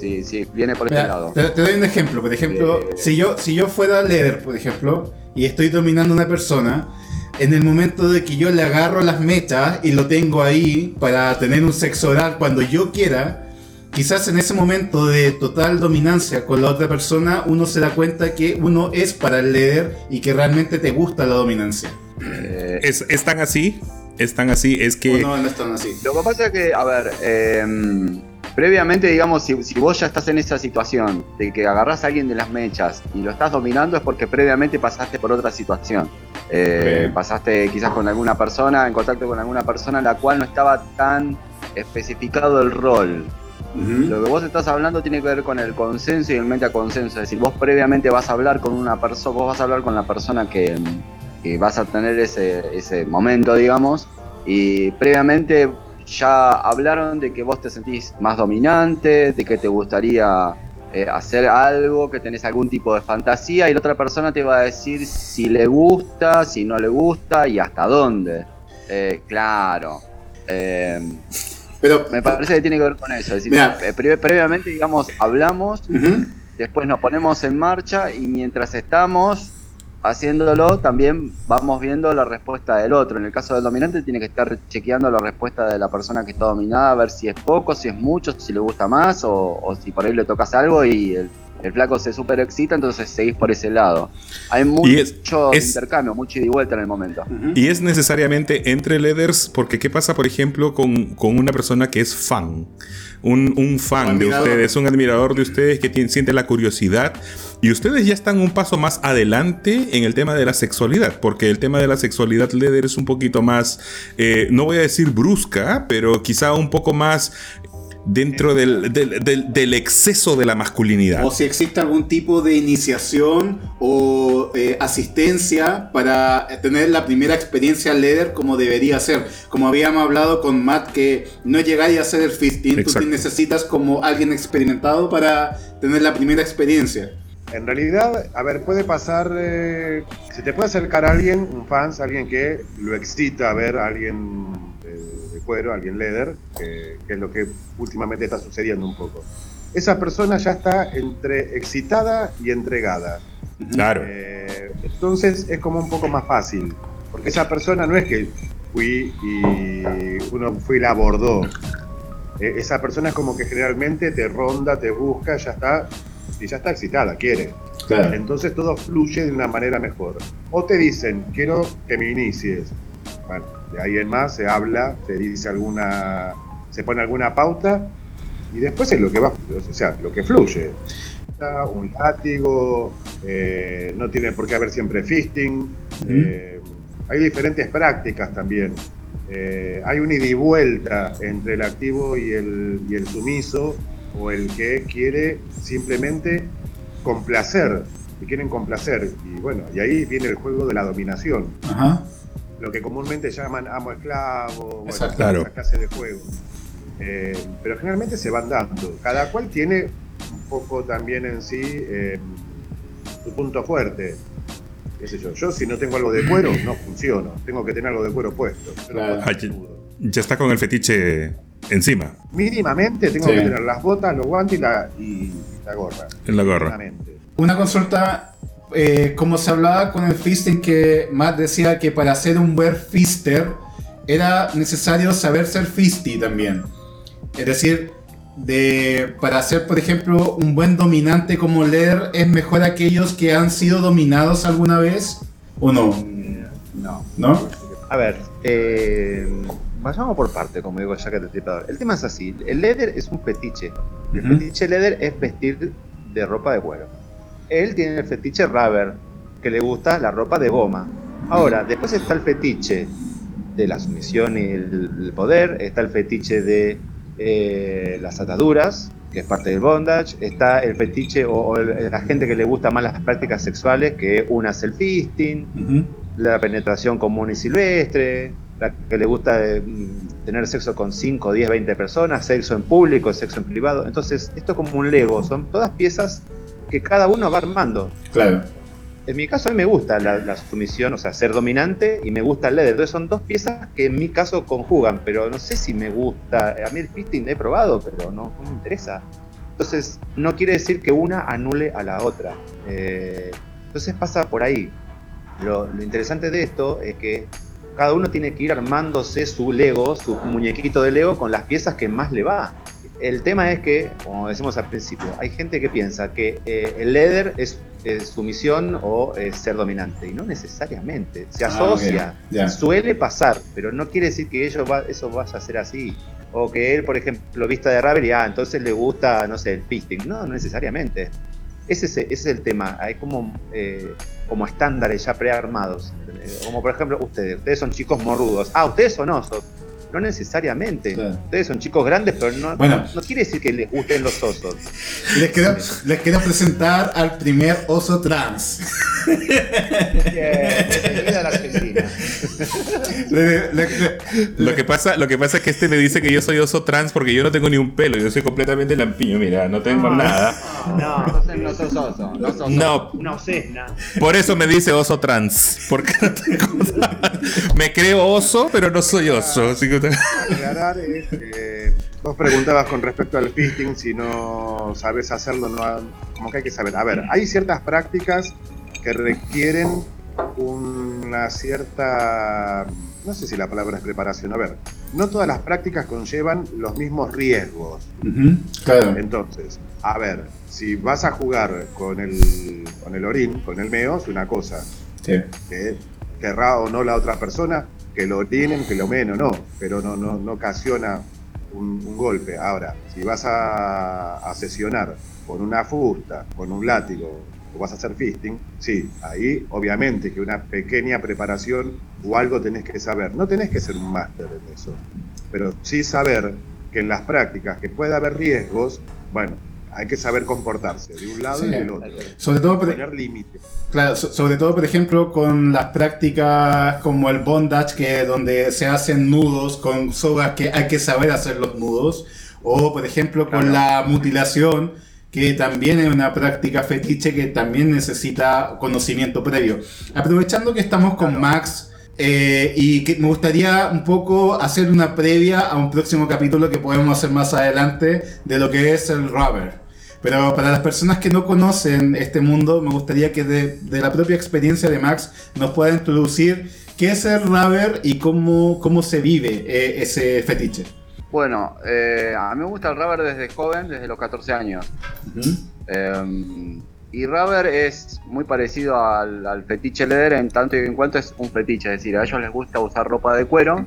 si, si viene por este Mira, lado. te, te doy un ejemplo. Por ejemplo, si yo, si yo fuera líder, por ejemplo, y estoy dominando a una persona, en el momento de que yo le agarro las mechas y lo tengo ahí para tener un sexo oral cuando yo quiera, quizás en ese momento de total dominancia con la otra persona, uno se da cuenta que uno es para el líder y que realmente te gusta la dominancia. Eh, Es, es tan así, es tan así, es que... no, no están así. Lo que pasa es que, a ver, eh, previamente, digamos, si, si vos ya estás en esa situación de que agarrás a alguien de las mechas y lo estás dominando es porque previamente pasaste por otra situación. Eh, pasaste quizás con alguna persona, en contacto con alguna persona en la cual no estaba tan especificado el rol. Lo que vos estás hablando tiene que ver con el consenso y el meta consenso. Es decir, vos previamente vas a hablar con una persona, vos vas a hablar con la persona que, que vas a tener ese, ese momento, digamos, y previamente ya hablaron de que vos te sentís más dominante, de que te gustaría eh, hacer algo, que tenés algún tipo de fantasía, y la otra persona te va a decir si le gusta, si no le gusta y hasta dónde. Eh, claro. Eh, Pero, me parece que tiene que ver con eso. Es decir, eh, pre- previamente, digamos, hablamos, después nos ponemos en marcha y mientras estamos haciéndolo, también vamos viendo la respuesta del otro. En el caso del dominante, tiene que estar chequeando la respuesta de la persona que está dominada, a ver si es poco, si es mucho, si le gusta más o, o si por ahí le tocas algo y el, el flaco se super excita, entonces seguís por ese lado. Hay es- mucho es- intercambio, mucho ida y vuelta en el momento. Y es necesariamente entre leaders, porque ¿qué pasa, por ejemplo, con, con una persona que es fan? Un, un fan Un de ustedes, un admirador de ustedes que tiene- siente la curiosidad. Y ustedes ya están un paso más adelante en el tema de la sexualidad, porque el tema de la sexualidad leader es un poquito más, eh, no voy a decir brusca, pero quizá un poco más dentro del, del- del- del exceso de la masculinidad. O si existe algún tipo de iniciación o eh, asistencia para tener la primera experiencia líder como debería ser. Como habíamos hablado con Matt, que no llegáis a hacer el fisting, tú te necesitas como alguien experimentado para tener la primera experiencia. En realidad, a ver, puede pasar, eh, se te puede acercar a alguien, un fans, alguien que lo excita ver a alguien cuero, alguien leather, que, que es lo que últimamente está sucediendo un poco. Esa persona ya está entre excitada y entregada. Claro. Eh, entonces es como un poco más fácil, porque esa persona no es que fui y uno fue y la abordó. Eh, esa persona es como que generalmente te ronda, te busca, ya está, y ya está excitada, quiere. Claro. Entonces todo fluye de una manera mejor. O te dicen, quiero que me inicies. Bueno, de ahí en más se habla, se dice alguna, se pone alguna pauta y después es lo que va, o sea, lo que fluye. Un látigo, eh, no tiene por qué haber siempre fisting. eh, hay diferentes prácticas también. Eh, hay un ida y vuelta entre el activo y el, y el sumiso, o el que quiere simplemente complacer, que quieren complacer. Y bueno, y ahí viene el juego de la dominación, Ajá. Lo que comúnmente llaman amo-esclavo, bueno, Exacto. Claro. esa clase de juego. Eh, pero generalmente se van dando. Cada cual tiene un poco también en sí eh, su punto fuerte. ¿Qué sé yo? Yo si no tengo algo de cuero, no funciono. Tengo que tener algo de cuero puesto. Claro. Ah, ya- está con el fetiche encima, Mínimamente tengo Sí. que tener las botas, los guantes y la, y la gorra. en la gorra. Una consulta, eh, como se hablaba con el fisting, que Matt decía que para ser un buen fister era necesario saber ser fisty también. Es decir, de, para ser, por ejemplo, un buen dominante como Leer, ¿es mejor aquellos que han sido dominados alguna vez? ¿O no? No. ¿No? A ver, eh, vayamos por parte, como digo Jack el Destripador. El tema es así: el leather es un fetiche. El Ujú. fetiche leather es vestir de ropa de cuero. Él tiene el fetiche rubber, que le gusta la ropa de goma. Ahora, después está el fetiche de la sumisión y el, el poder, está el fetiche de eh, las ataduras, que es parte del bondage, está el fetiche o, o el- la gente que le gusta más las prácticas sexuales, que una es el fisting, la penetración común y silvestre, la que le gusta eh, tener sexo con 5, 10, 20 personas, sexo en público, sexo en privado. Entonces, esto es como un Lego, son todas piezas que cada uno va armando. Claro. En mi caso, a mí me gusta la, la sumisión, o sea, ser dominante, y me gusta el leather. Entonces, son dos piezas que en mi caso conjugan, pero no sé si me gusta. A mí el fisting he probado, pero no, no me interesa. Entonces, no quiere decir que una anule a la otra. Eh, entonces, pasa por ahí. Lo, lo interesante de esto es que cada uno tiene que ir armándose su Lego, su muñequito de Lego con las piezas que más le va. El tema es que, como decimos al principio, hay gente que piensa que eh, el leather es, sumisión o es ser dominante, y no necesariamente. Se Ah, asocia, suele pasar, pero no quiere decir que ello va- eso vaya a ser así. O que él, por ejemplo, vista de Raver y ah, entonces le gusta, no sé, el fisting. No, no necesariamente. Ese es, ese es el tema. Hay como, eh, como estándares ya prearmados. Eh, Como por ejemplo, ustedes. Ustedes son chicos morrudos. Ah, ustedes son osos. No necesariamente. Claro. Ustedes son chicos grandes, pero no, Bueno. no quiere decir que les gusten los osos. Les quiero, les quiero presentar al primer oso trans. La. Le- le- le- Lo que, pasa, lo que pasa es que este me dice que yo soy oso trans porque yo no tengo ni un pelo, yo soy completamente lampiño, mira, no tengo nada. No, no sos oso, no sos oso. No, una osesna. por eso me dice oso trans, porque no tengo nada. Me creo oso, pero no soy oso. así que- aclarar es que vos preguntabas con respecto al fisting si no sabes hacerlo, no, como que hay que saber. A ver, hay ciertas prácticas que requieren una cierta, no sé si la palabra es preparación, a ver, no todas las prácticas conllevan los mismos riesgos. Claro. Entonces, a ver, si vas a jugar con el, con el orín, con el meo, es una cosa, Sí. que querrá o no la otra persona, que lo orinen, que lo meen o no, pero no, no, no ocasiona un, un golpe. Ahora, si vas a, a sesionar con una fusta, con un látigo, o vas a hacer fisting, sí, ahí obviamente que una pequeña preparación o algo tenés que saber. No tenés que ser un máster en eso, pero sí saber que en las prácticas que puede haber riesgos, bueno, hay que saber comportarse de un lado y del otro. Sobre todo, Poner límites. Claro, so- sobre todo, por ejemplo, con las prácticas como el bondage, que donde se hacen nudos con sogas que hay que saber hacer los nudos, o por ejemplo con la mutilación, que también es una práctica fetiche que también necesita conocimiento previo. Aprovechando que estamos con Max, eh, y que me gustaría un poco hacer una previa a un próximo capítulo que podemos hacer más adelante de lo que es el rubber. Pero para las personas que no conocen este mundo, me gustaría que de, de la propia experiencia de Max nos pueda introducir qué es el rubber y cómo, cómo se vive eh, ese fetiche. Bueno, eh, a mí me gusta el rubber desde joven, desde los 14 años. Eh, y rubber es muy parecido al, al fetiche leather en tanto y en cuanto es un fetiche, es decir, a ellos les gusta usar ropa de cuero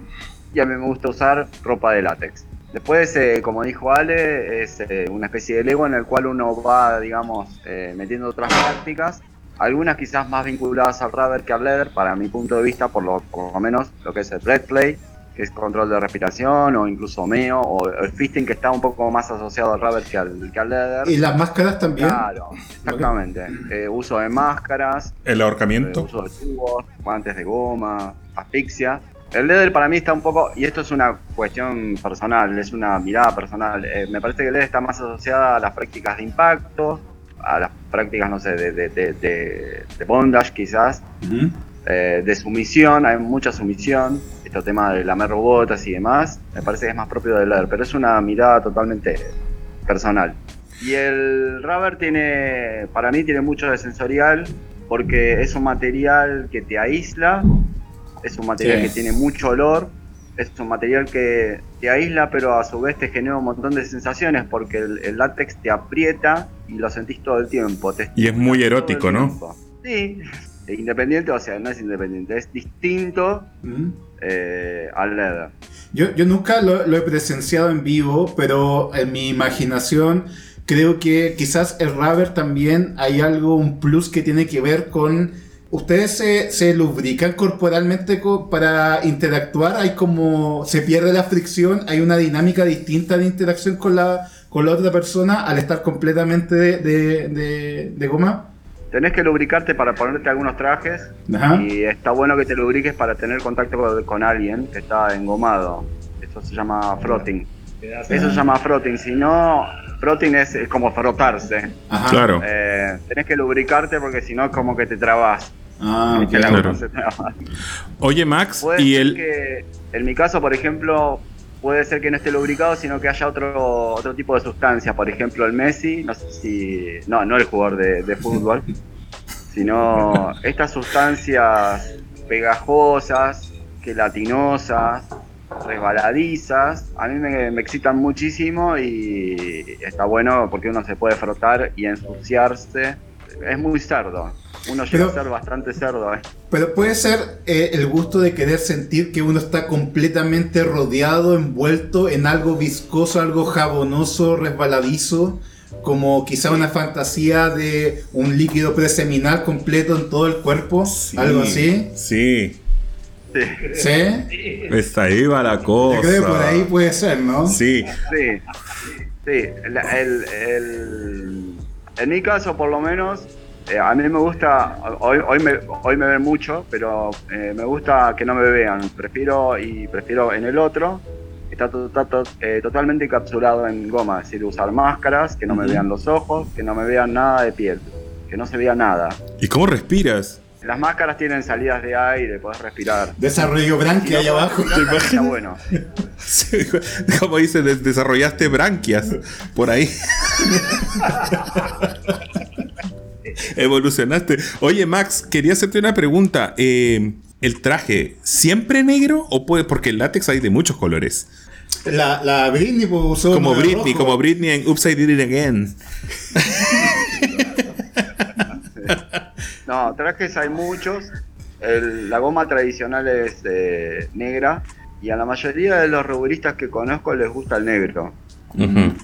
y a mí me gusta usar ropa de látex. Después, eh, como dijo Ale, es eh, una especie de Lego en el cual uno va, digamos, eh, metiendo otras prácticas algunas quizás más vinculadas al rubber que al leather, para mi punto de vista, por lo, por lo menos lo que es el breastplate, que es control de respiración, o incluso meo, o el fisting que está un poco más asociado al rubber que al, que al leather. Y las máscaras también. Claro, exactamente. Eh, uso de máscaras, El eh, ahorcamiento. uso de tubos, guantes de goma, asfixia. El leather para mí está un poco, y esto es una cuestión personal, es una mirada personal. eh, me parece que el leather está más asociada a las prácticas de impacto, a las prácticas, no sé, de, de, de, de- bondage quizás, Ujú. eh, de sumisión, hay mucha sumisión, este tema de lamer robotas y demás, me parece que es más propio del leather, pero es una mirada totalmente personal. Y el rubber tiene, para mí tiene mucho de sensorial, porque es un material que te aísla, es un material Sí. que tiene mucho olor, es un material que te aísla, pero a su vez te genera un montón de sensaciones, porque el, el látex te aprieta y lo sentís todo el tiempo. te Y es muy erótico, ¿no? tiempo. Sí, independiente, o sea, no es independiente, es distinto Ujú. eh, al leather. Yo, yo nunca lo, lo he presenciado en vivo, pero en mi imaginación creo que quizás el rubber también hay algo, un plus que tiene que ver con... ¿Ustedes se, se lubrican corporalmente co- para interactuar? ¿Hay como... se pierde la fricción? ¿Hay una dinámica distinta de interacción con la, con la otra persona al estar completamente de, de- de- de goma? Tenés que lubricarte para ponerte algunos trajes Ajá. y está bueno que te lubriques para tener contacto con, con alguien que está engomado. Eso se llama frotting. Eso se llama frotting. Si no, frotting es, es como frotarse. Ajá. Claro. Eh, tenés que lubricarte porque si no es como que te trabas. Ah, ok. Que la Claro. Oye, Max, Puede y ser el. que, en mi caso, por ejemplo, puede ser que no esté lubricado, sino que haya otro otro tipo de sustancia. Por ejemplo, el Messi, no sé si. No, no el jugador de, de fútbol, sino estas sustancias pegajosas, gelatinosas, resbaladizas, a mí me, me excitan muchísimo y está bueno porque uno se puede frotar y ensuciarse. Es muy cerdo. Uno llega Pero- a ser bastante cerdo. ¿eh? Pero puede ser eh, el gusto de querer sentir que uno está completamente rodeado, envuelto en algo viscoso, algo jabonoso, resbaladizo, como quizá una fantasía de un líquido preseminal completo en todo el cuerpo, Sí, algo así. Sí. Sí. ¿Sí? Está ahí va la Yo cosa. creo que por ahí puede ser, ¿no? Sí. Sí, sí. la- el- el- en mi caso, por lo menos, eh, a mí me gusta, hoy, hoy, me, hoy me ven mucho, pero eh, me gusta que no me vean. Prefiero y prefiero en el otro, está, to- está to- eh, totalmente encapsulado en goma, es decir, usar máscaras, que no me vean los ojos, que no me vean nada de piel, que no se vea nada. ¿Y cómo respiras? Las máscaras tienen salidas de aire, podés respirar. Desarrollo branquia ahí abajo. Está bueno. Sí, Como dice, des- desarrollaste branquias por ahí. Evolucionaste. Oye, Max, quería hacerte una pregunta. Eh, ¿El traje siempre negro o puede.? Porque el látex hay de muchos colores. La, la Britney pues, usó Como Britney, rojo. como Britney en Oops, I Did It Again. No, trajes hay muchos. El- la goma tradicional es eh, negra y a la mayoría de los ruberistas que conozco les gusta el negro.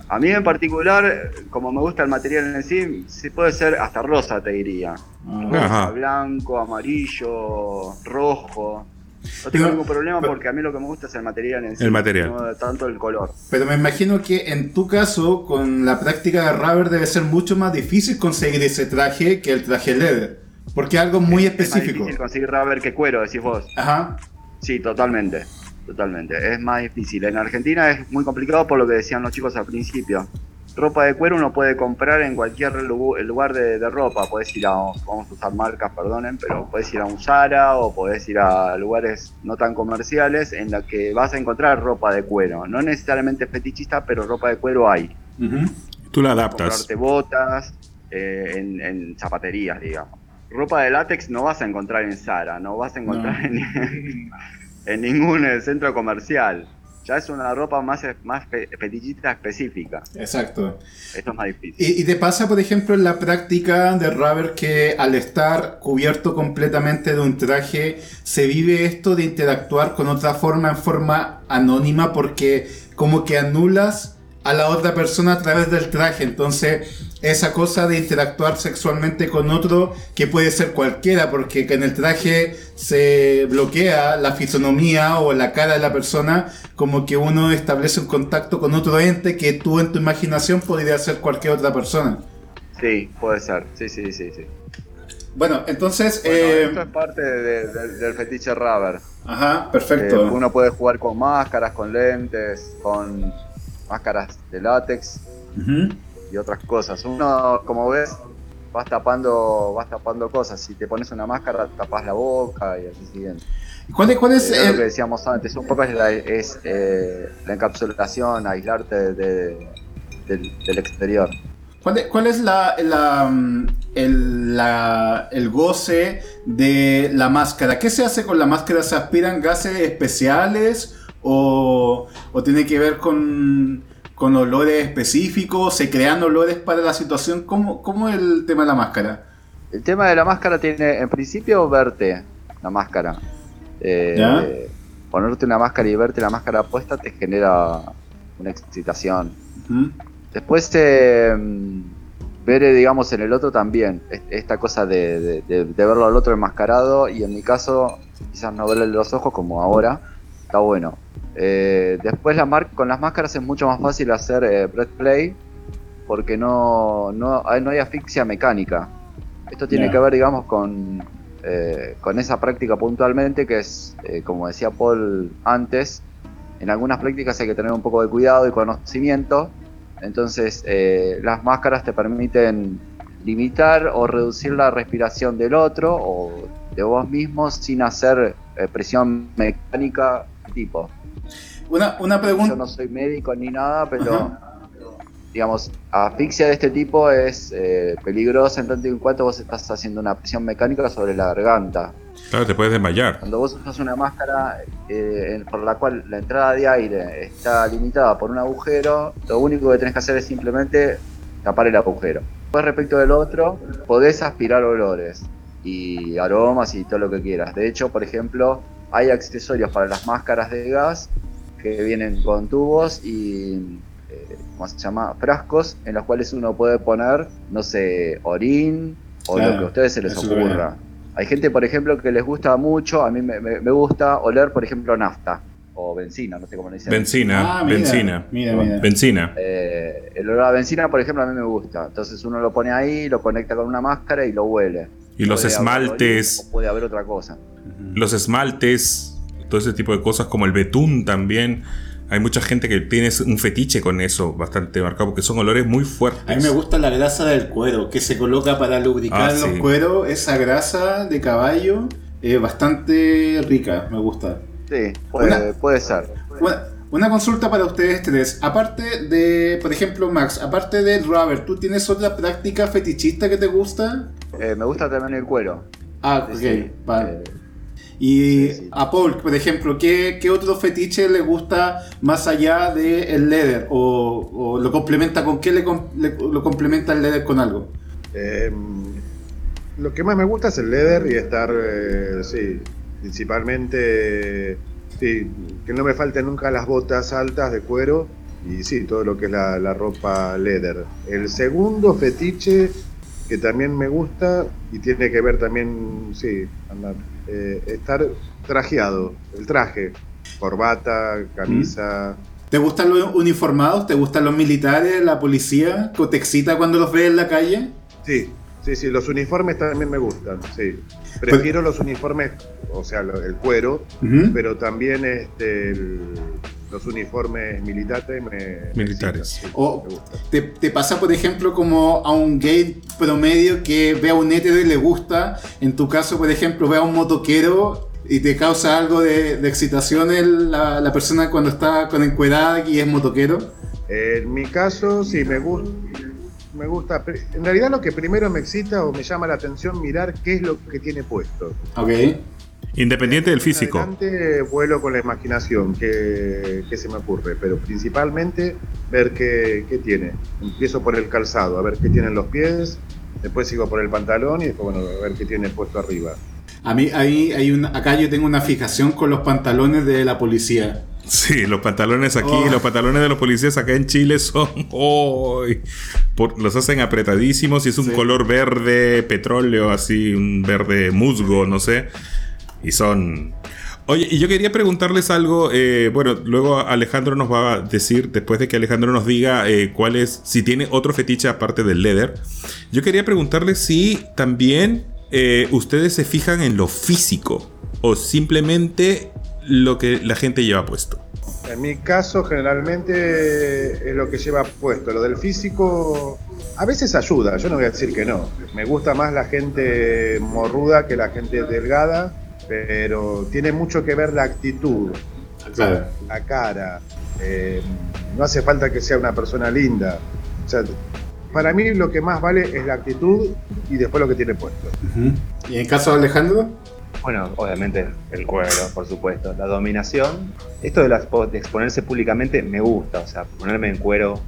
A mí en particular, como me gusta el material en sí, sí puede ser hasta rosa, te diría. Rosa, Ajá. blanco, amarillo, rojo. No tengo Pero- ningún problema porque a mí lo que me gusta es el material en sí. El material. No tanto el color. Pero me imagino que en tu caso, con la práctica de rubber, debe ser mucho más difícil conseguir ese traje que el traje leather. Porque es algo muy Es más específico. difícil conseguir rubber que cuero, decís vos. Ajá. Sí, totalmente, totalmente. Es más difícil. En Argentina es muy complicado por lo que decían los chicos al principio. Ropa de cuero uno puede comprar en cualquier lu- lugar de, de ropa. Puedes ir a, vamos a usar marcas, perdonen, pero puedes ir a un Zara o puedes ir a lugares no tan comerciales en la que vas a encontrar ropa de cuero. No necesariamente fetichista, pero ropa de cuero hay. Tú la adaptas. Comprarte botas eh, en, en zapaterías, digamos. Ropa de látex no vas a encontrar en Zara, no vas a encontrar en, en ningún eh, centro comercial. Ya es una ropa más, más fe- fetichista específica. Exacto. Esto es más difícil. ¿Y, y te pasa, por ejemplo, en la práctica de rubber que al estar cubierto completamente de un traje, se vive esto de interactuar con otra forma en forma anónima porque como que anulas a la otra persona a través del traje. Entonces, esa cosa de interactuar sexualmente con otro que puede ser cualquiera, porque en el traje se bloquea la fisonomía o la cara de la persona, como que uno establece un contacto con otro ente que tú en tu imaginación podría ser cualquier otra persona. Sí, puede ser. Sí, sí, sí, sí. Bueno, entonces... Bueno, eh, esto es parte de- de- del fetiche rubber. ajá, Eh, perfecto. uno puede jugar con máscaras, con lentes, con máscaras de látex. Y otras cosas. Uno, como ves, vas tapando, vas tapando cosas. Si te pones una máscara, tapas la boca y así siguiente. ¿Cuál es, cuál es Eh, es lo el- que decíamos antes, un poco es la, es, eh, la encapsulación, aislarte de- del, del exterior. ¿Cuál es, cuál es la, la, mm, el, la- el goce de la máscara? ¿Qué se hace con la máscara? ¿Se aspiran gases especiales o, o tiene que ver con, con olores específicos? ¿Se crean olores para la situación? ¿Cómo, ¿Cómo es el tema de la máscara? El tema de la máscara tiene, en principio, verte la máscara. Eh, ¿Ya? Ponerte una máscara y verte la máscara puesta te genera una excitación. Después, eh, ver, digamos, en el otro también, es- esta cosa de, de- de- de verlo al otro enmascarado y en mi caso, quizás no verle los ojos como ahora, está bueno. Eh, después, la mar- con las máscaras es mucho más fácil hacer eh, breath play porque no, no, hay, no hay asfixia mecánica. Esto tiene que ver, digamos, con, eh, con esa práctica puntualmente que es, eh, como decía Paul antes, en algunas prácticas hay que tener un poco de cuidado y conocimiento. Entonces, eh, las máscaras te permiten limitar o reducir la respiración del otro o de vos mismo sin hacer presión mecánica tipo. Una, una Yo pregunta. no soy médico ni nada, pero Ajá. digamos, asfixia de este tipo es eh, peligrosa en tanto y en cuanto vos estás haciendo una presión mecánica sobre la garganta. Claro, te puedes desmayar. Cuando vos usas una máscara eh, en- por la cual la entrada de aire está limitada por un agujero, lo único que tenés que hacer es simplemente tapar el agujero. Después respecto del otro, podés aspirar olores y aromas y todo lo que quieras. De hecho, por ejemplo, hay accesorios para las máscaras de gas que vienen con tubos y, eh, ¿cómo se llama? Frascos en los cuales uno puede poner, no sé, orín o Claro, lo que a ustedes se les ocurra. Hay gente, por ejemplo, que les gusta mucho, a mí me, me- me gusta oler, por ejemplo, nafta o benzina, no sé cómo le dicen. Benzina, Ah, mira, benzina. Mira, mira. Benzina. Eh, el olor a benzina, por ejemplo, a mí me gusta. Entonces uno lo pone ahí, lo conecta con una máscara y lo huele. Y los Puede esmaltes. orín o puede haber otra cosa. Los esmaltes, todo ese tipo de cosas, como el betún también. Hay mucha gente que tiene un fetiche con eso bastante marcado, porque son olores muy fuertes. A mí me gusta la grasa del cuero, que se coloca para lubricar Ah, los sí. cueros. Esa grasa de caballo es bastante rica, me gusta. Sí, puede, Una- puede ser. Una, una consulta para ustedes tres. Aparte de, por ejemplo, Max, aparte del rubber, ¿tú tienes otra práctica fetichista que te gusta? Eh, me gusta también el cuero. Ah, Sí, ok. sí. vale. Eh, Y sí, sí. a Paul, por ejemplo, ¿qué, qué otro fetiche le gusta más allá del el leather? ¿O, o lo complementa con qué le, le- lo complementa el leather con algo? Eh, lo que más me gusta es el leather y estar, eh, sí, principalmente, sí, que no me falten nunca las botas altas de cuero y sí, todo lo que es la, la ropa leather. El segundo fetiche que también me gusta y tiene que ver también, sí, andar, eh, estar trajeado, el traje, corbata, camisa. ¿Te gustan los uniformados? ¿Te gustan los militares, la policía? ¿O ¿Te excita cuando los ves en la calle? Sí, sí, sí, los uniformes también me gustan, sí. Prefiero los uniformes, o sea, el cuero, pero también este, el- los uniformes militares me... Militares. me O-. ¿Te, te pasa, por ejemplo, como a un gay promedio que ve a un hétero y le gusta? En tu caso, por ejemplo, ve a un motoquero y te causa algo de, de excitación el- la, la persona cuando está con encuerada y es motoquero. En mi caso, sí, me gusta... Me gusta, en realidad lo que primero me excita o me llama la atención mirar qué es lo que tiene puesto. Ok. Independiente del físico. Adelante vuelo con la imaginación, qué, qué se me ocurre, pero principalmente ver qué, qué tiene. Empiezo por el calzado, a ver qué tienen los pies, después sigo por el pantalón y después, bueno, a ver qué tiene puesto arriba. A mí, ahí hay una, acá yo tengo una fijación con los pantalones de la policía. Sí, los pantalones aquí, Oh. los pantalones de los policías acá en Chile son. ¡Ay! Por- los hacen apretadísimos y es un Sí. color verde petróleo, así, un verde musgo, no sé. Y son. Oye, y yo quería preguntarles algo. eh, bueno, luego Alejandro nos va a decir, después de que Alejandro nos diga eh, si tiene otro fetiche aparte del leather. Yo quería preguntarles si también eh, ustedes se fijan en lo físico o simplemente lo que la gente lleva puesto. En mi caso, generalmente es lo que lleva puesto. Lo del físico a veces ayuda, yo no voy a decir que no. Me gusta más la gente morruda que la gente delgada, pero tiene mucho que ver la actitud, Claro. la cara. eh, no hace falta que sea una persona linda. O sea, para mí lo que más vale es la actitud y después lo que tiene puesto. ¿Y en caso de Alejandro? Bueno, obviamente el cuero, por supuesto. La dominación. Esto de, las, de exponerse públicamente me gusta. O sea, ponerme en cuero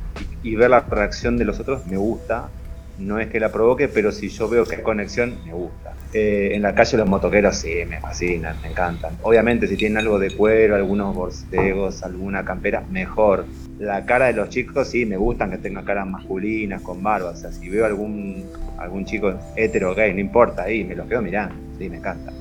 y, y ver la reacción de los otros me gusta. No es que la provoque, pero si yo veo que hay conexión, me gusta. Eh, en la calle los motoqueros sí, me fascinan, me encantan. Obviamente si tienen algo de cuero, algunos borcegos, alguna campera, mejor. La cara de los chicos sí, me gustan que tengan caras masculinas, con barba. O sea, si veo algún, algún chico hetero gay, no importa, ahí me lo quedo mirando. Sí, me encanta.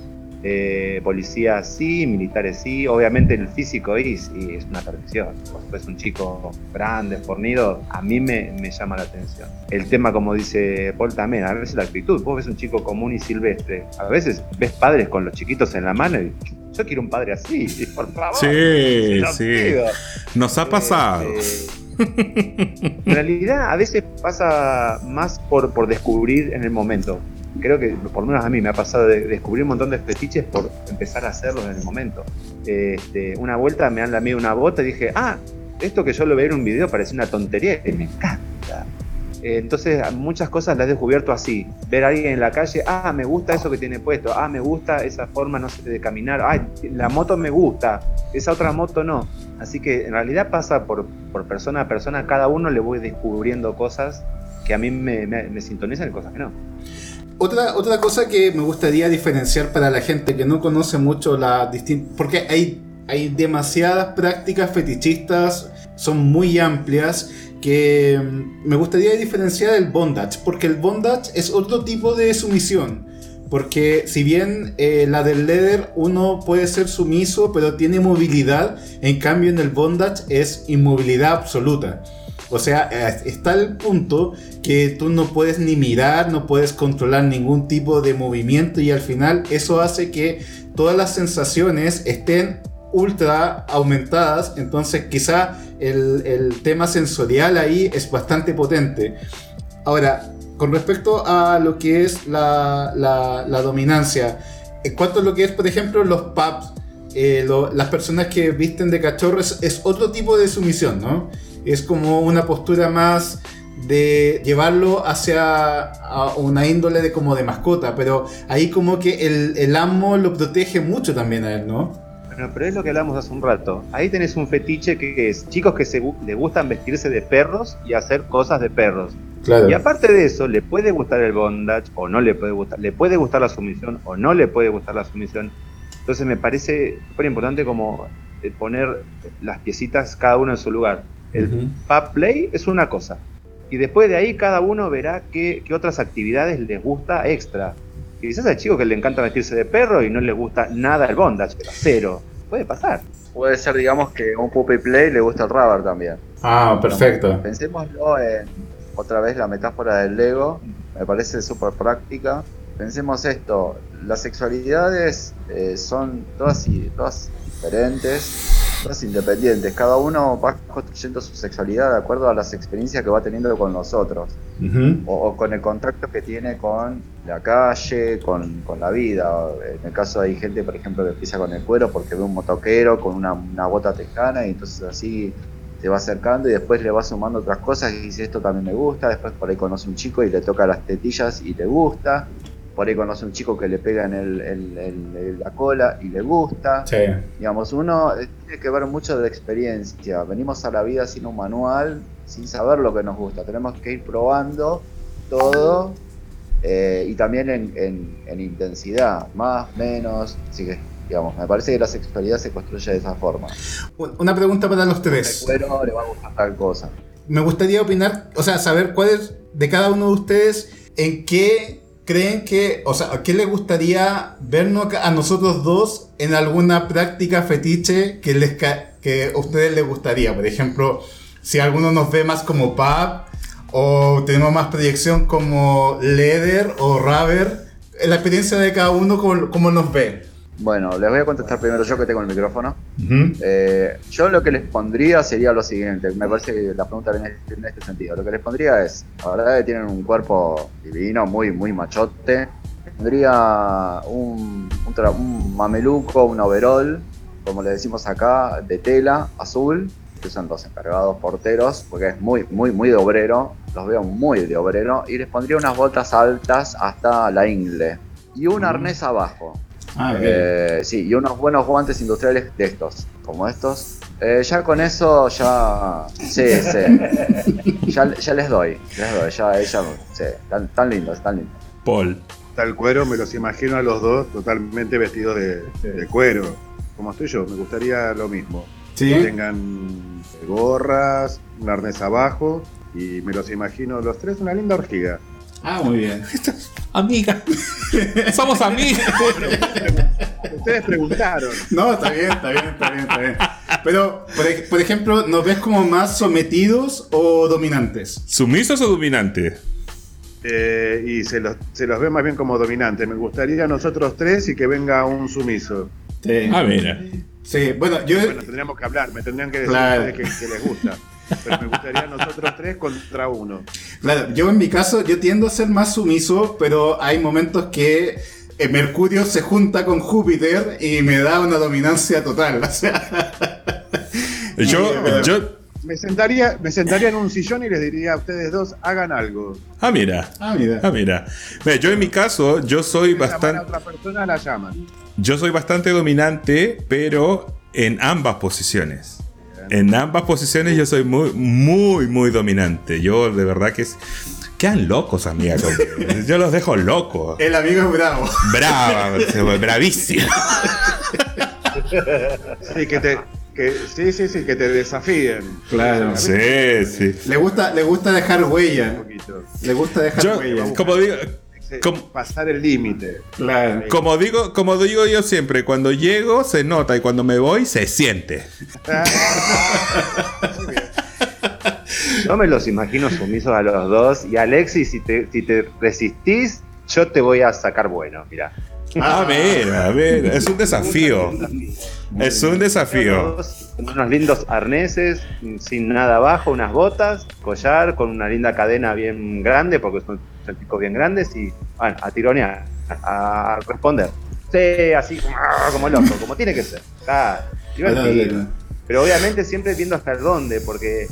Eh, policías sí, militares sí, obviamente el físico ahí sí, es una perdición. Pues un chico grande, fornido, a mí me, me llama la atención. El tema, como dice Paul también, a veces la actitud. Vos ves un chico común y silvestre, a veces ves padres con los chiquitos en la mano y yo quiero un padre así, por favor. Sí, sí. pido. Nos ha pasado. Este, en realidad, a veces pasa más por, por descubrir en el momento. Creo que, por lo menos a mí, me ha pasado de descubrir un montón de fetiches por empezar a hacerlos en el momento. Este, una vuelta me han lamido una bota y dije, ah, esto que yo lo veía en un video parece una tontería y me encanta. Eh, Entonces, muchas cosas las he descubierto así. Ver a alguien en la calle, ah, me gusta eso que tiene puesto, ah, me gusta esa forma, no sé, de caminar, ah, la moto me gusta, esa otra moto no. Así que en realidad pasa por, por persona a persona, cada uno le voy descubriendo cosas que a mí me, me sintonizan y cosas que no. Otra, otra cosa que me gustaría diferenciar para la gente que no conoce mucho la distinta. Porque hay, hay demasiadas prácticas fetichistas, son muy amplias. Que mm, me gustaría diferenciar el bondage. Porque el bondage es otro tipo de sumisión. Porque si bien eh, la del leather uno puede ser sumiso, pero tiene movilidad, en cambio en el bondage es inmovilidad absoluta. O sea, eh, está el punto que tú no puedes ni mirar, no puedes controlar ningún tipo de movimiento y al final eso hace que todas las sensaciones estén ultra aumentadas. Entonces quizá el, el tema sensorial ahí es bastante potente. Ahora, con respecto a lo que es la, la- la dominancia, en cuanto a lo que es, por ejemplo, los pubs, eh, lo- las personas que visten de cachorros es otro tipo de sumisión, ¿no? Es como una postura más de llevarlo hacia a una índole de como de mascota, pero ahí como que el, el amo lo protege mucho también a él, ¿no? Bueno, pero es lo que hablamos hace un rato. Ahí tenés un fetiche que es chicos que se le gustan vestirse de perros y hacer cosas de perros. Claro. Y aparte de eso, le puede gustar el bondage o no le puede gustar, le puede gustar la sumisión o no le puede gustar la sumisión. Entonces me parece súper importante como eh, poner las piecitas cada uno en su lugar. El Ujú. pub play es una cosa. Y después de ahí cada uno verá qué, qué otras actividades les gusta extra. Quizás hay chicos que le encanta vestirse de perro y no les gusta nada el bondage, pero cero. Puede pasar. Puede ser, digamos, que un puppy play le gusta el rubber también. Ah, perfecto. Pensémoslo en otra vez la metáfora del Lego, me parece súper práctica. Pensemos esto, las sexualidades eh, son todas, y- todas diferentes, todas independientes. Cada uno va construyendo su sexualidad de acuerdo a las experiencias que va teniendo con los otros. O, o con el contacto que tiene con la calle, con, con la vida. En el caso hay gente, por ejemplo, que empieza con el cuero porque ve un motoquero con una, una bota tejana y entonces así se va acercando y después le va sumando otras cosas y dice esto también me gusta, después por ahí conoce un chico y le toca las tetillas y le gusta, por ahí conoce un chico que le pega en el, el- el- el- la cola y le gusta. Sí. Digamos, uno eh, tiene que ver mucho de la experiencia. Venimos a la vida sin un manual, sin saber lo que nos gusta. Tenemos que ir probando todo eh, y también en, en- en intensidad, más, menos. Así que Digamos, me parece que la sexualidad se construye de esa forma. Una pregunta para los El tres. cuero le va a gustar tal cosa. Me gustaría opinar, o sea, saber cuál es de cada uno de ustedes, en qué creen que, o sea, qué les gustaría vernos a nosotros dos en alguna práctica fetiche que, les que a ustedes les gustaría. Por ejemplo, si alguno nos ve más como pub o tenemos más proyección como leather o rubber, la experiencia de cada uno, cómo, cómo nos ve. Bueno, les voy a contestar primero yo que tengo el micrófono. Eh, yo lo que les pondría sería lo siguiente, me parece que la pregunta viene en este sentido. Lo que les pondría es, la verdad que tienen un cuerpo divino, muy, muy machote. Tendría un, un, tra- un mameluco, un overall, como le decimos acá, de tela azul, que son los encargados porteros, porque es muy, muy, muy de obrero, los veo muy de obrero, y les pondría unas botas altas hasta la ingle, y un arnés abajo. Ah. Eh, sí, y unos buenos guantes industriales de estos, como estos. Eh, ya con eso, ya. Sí, sí. Ya, ya les doy, les doy, ya, ella. Sí, tan, tan lindos, tan lindos. Paul. Tal cuero, me los imagino a los dos totalmente vestidos de, de cuero. Como estoy yo, me gustaría lo mismo. ¿Sí? Que tengan gorras, un arnés abajo y me los imagino los tres una linda orgía. Ah, muy bien. Amiga. Somos amigas. Ustedes preguntaron. No, está bien, está bien, está bien, está bien. Pero, por, ej- por ejemplo, ¿nos ves como más sometidos o dominantes? ¿Sumisos o dominantes? eh, y se los, se los ve más bien como dominantes. Me gustaría nosotros tres y que venga un sumiso. Sí. Ah, mira. Sí, bueno, yo... Bueno, tendríamos que hablar, me tendrían que decir Claro. ustedes que, que les gusta. Pero me gustaría nosotros tres contra uno. Claro, yo en mi caso, yo tiendo a ser más sumiso, pero hay momentos que eh, Mercurio se junta con Júpiter y me da una dominancia total. O sea, Yo, yo. Me sentaría, me sentaría en un sillón y les diría a ustedes dos, hagan algo. Ah, mira. ah, mira. Ah, mira. Mira, yo en mi caso, yo soy bastante. otra persona, la llaman. Yo soy bastante dominante, pero en ambas posiciones. En ambas posiciones yo soy muy, muy, muy dominante. Yo de verdad que es. Quedan locos, amiga. conmigo. Yo los dejo locos. El amigo es bravo. Brava, bravísimo. Sí, que te, que, sí, sí, sí, que te desafíen. Claro. Sí, sí. Le gusta, le gusta dejar Un huella. poquito. Le gusta dejar Yo, huella. como digo, Como, Pasar el límite. Claro. como digo, como digo yo siempre, cuando llego se nota y cuando me voy se siente. Yo me los imagino sumisos a los dos. Y Alexis, si te, si te resistís, yo te voy a sacar bueno, mira. A ver, a ver, es un desafío. Es un desafío. Unos lindos arneses, sin nada abajo, unas botas, collar, con una linda cadena bien grande, porque son salpicos bien grandes, y bueno, a tironear, a responder. Sí, así como, loco, como tiene que ser. Está divertido. Pero obviamente siempre viendo hasta dónde, porque,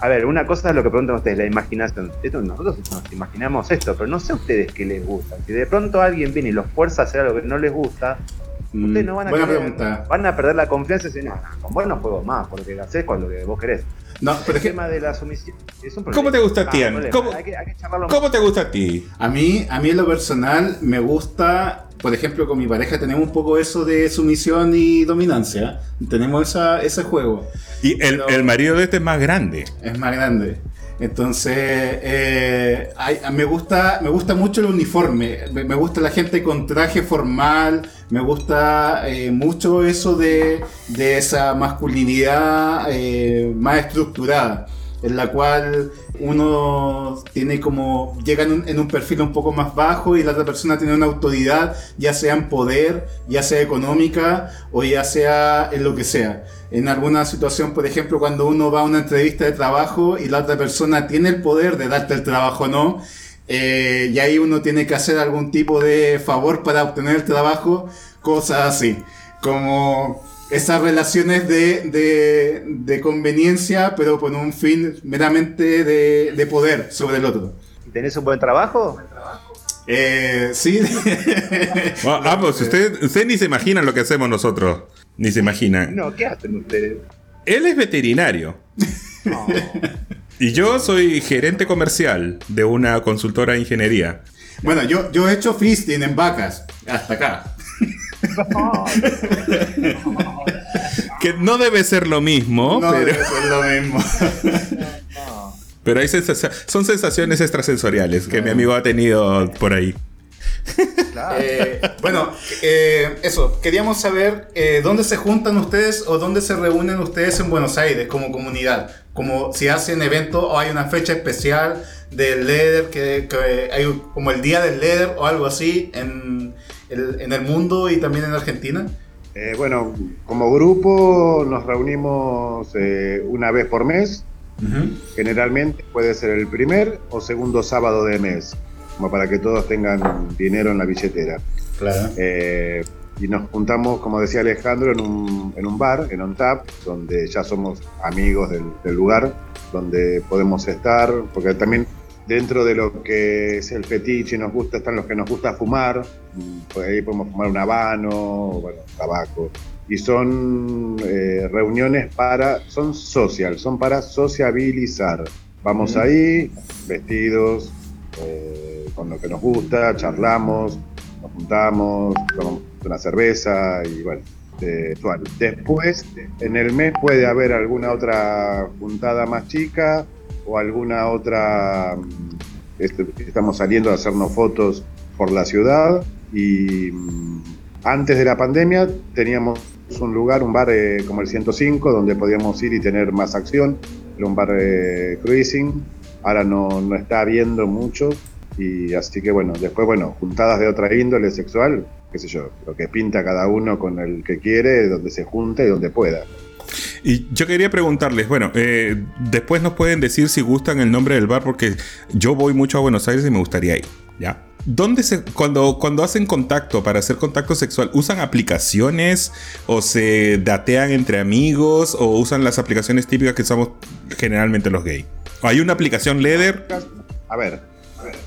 a ver, una cosa es lo que preguntan ustedes, la imaginación. Esto, nosotros nos imaginamos esto, pero no sé a ustedes qué les gusta. Si de pronto alguien viene y los fuerza a hacer algo que no les gusta, Mm, ustedes no van a querer- van a perder la confianza y decir, no, no, con vos no juego más, porque haces con lo que vos querés. No, pero El que tema de la sumisión es un problema. ¿Cómo te gusta a ti, Ah, problema. ¿Cómo- hay, que, hay que charlarlo ¿Cómo te gusta a ti? a mí, a mí en lo personal me gusta, por ejemplo, con mi pareja tenemos un poco eso de sumisión y dominancia. Tenemos esa, ese juego. Y el, Pero- el marido de este es más grande. Es más grande. Entonces, eh, me, gusta, me gusta mucho el uniforme. Me, me gusta la gente con traje formal. Me gusta eh, mucho eso de, de esa masculinidad eh, más estructurada. En la cual uno tiene como. llega en un, en un perfil un poco más bajo y la otra persona tiene una autoridad, ya sea en poder, ya sea económica o ya sea en lo que sea en alguna situación, por ejemplo, cuando uno va a una entrevista de trabajo y la otra persona tiene el poder de darte el trabajo o no, eh, y ahí uno tiene que hacer algún tipo de favor para obtener el trabajo, cosas así, como esas relaciones de, de, de conveniencia, pero con un fin meramente de, de poder sobre el otro. ¿Tenés un buen trabajo? Eh, sí, Ah, pues usted, usted ni se imagina lo que hacemos nosotros. Ni se imagina. No, ¿qué hacen ustedes? Él es veterinario. Y yo soy gerente comercial de una consultora de ingeniería. bueno, yo, yo he hecho fisting en vacas, hasta acá. Que no debe ser lo mismo, No pero, debe ser lo mismo. pero hay sensacia- son sensaciones extrasensoriales que mi amigo ha tenido por ahí. Eh, bueno, eh, eso, queríamos saber eh, dónde se juntan ustedes o dónde se reúnen ustedes en Buenos Aires como comunidad. Como si hacen eventos o hay una fecha especial del Leder, que, que hay un- como el día del Leder o algo así en el, en el mundo y también en Argentina. Eh, bueno, como grupo nos reunimos eh, una vez por mes, generalmente puede ser el primer o segundo sábado de mes, como para que todos tengan dinero en la billetera. Claro. Eh, y nos juntamos, como decía Alejandro, en un, en un bar, en On Tap, donde ya somos amigos del, del lugar, donde podemos estar, porque también dentro de lo que es el fetiche nos gusta, están los que nos gusta fumar, pues ahí podemos fumar un habano, bueno, tabaco. Y son eh, reuniones para, son social, son para sociabilizar. Vamos ahí, vestidos, eh, con lo que nos gusta, charlamos, nos juntamos, tomamos una cerveza y bueno. Después, en el mes puede haber alguna otra juntada más chica o alguna otra, mm, este, estamos saliendo a hacernos fotos por la ciudad y mm, antes de la pandemia teníamos un lugar, un bar eh, como el 105, donde podíamos ir y tener más acción, un bar eh, cruising, ahora no, no está habiendo mucho y así que bueno, después bueno, juntadas de otra índole sexual, qué sé yo, lo que pinta cada uno con el que quiere, donde se junte y donde pueda. Y yo quería preguntarles, bueno, eh, después nos pueden decir si gustan el nombre del bar, porque yo voy mucho a Buenos Aires y me gustaría ir, ¿ya? ¿Dónde se, cuando, cuando hacen contacto para hacer contacto sexual, usan aplicaciones o se datean entre amigos o usan las aplicaciones típicas que usamos generalmente los gays? ¿O hay una aplicación Leder? A ver,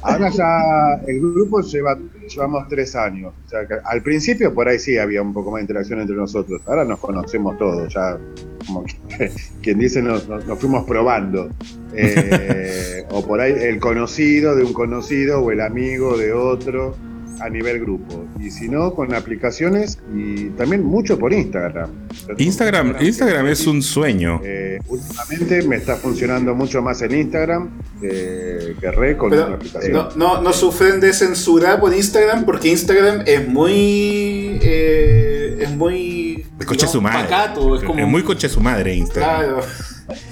ahora ya el grupo lleva, llevamos tres años. O sea, que al principio por ahí sí había un poco más de interacción entre nosotros. Ahora nos conocemos todos, ya como que- quien dice nos, nos- nos fuimos probando. Eh, o por ahí el conocido de un conocido o el amigo de otro a nivel grupo. Y si no, con aplicaciones y también mucho por Instagram. Instagram, Instagram es un sueño. Eh, últimamente me está funcionando mucho más en Instagram eh, que re con Pero aplicación. no, no, no sufren de censura por Instagram porque Instagram es muy. eh, es muy. Es coche su madre. pacato, es como. muy coche su madre Instagram. Claro.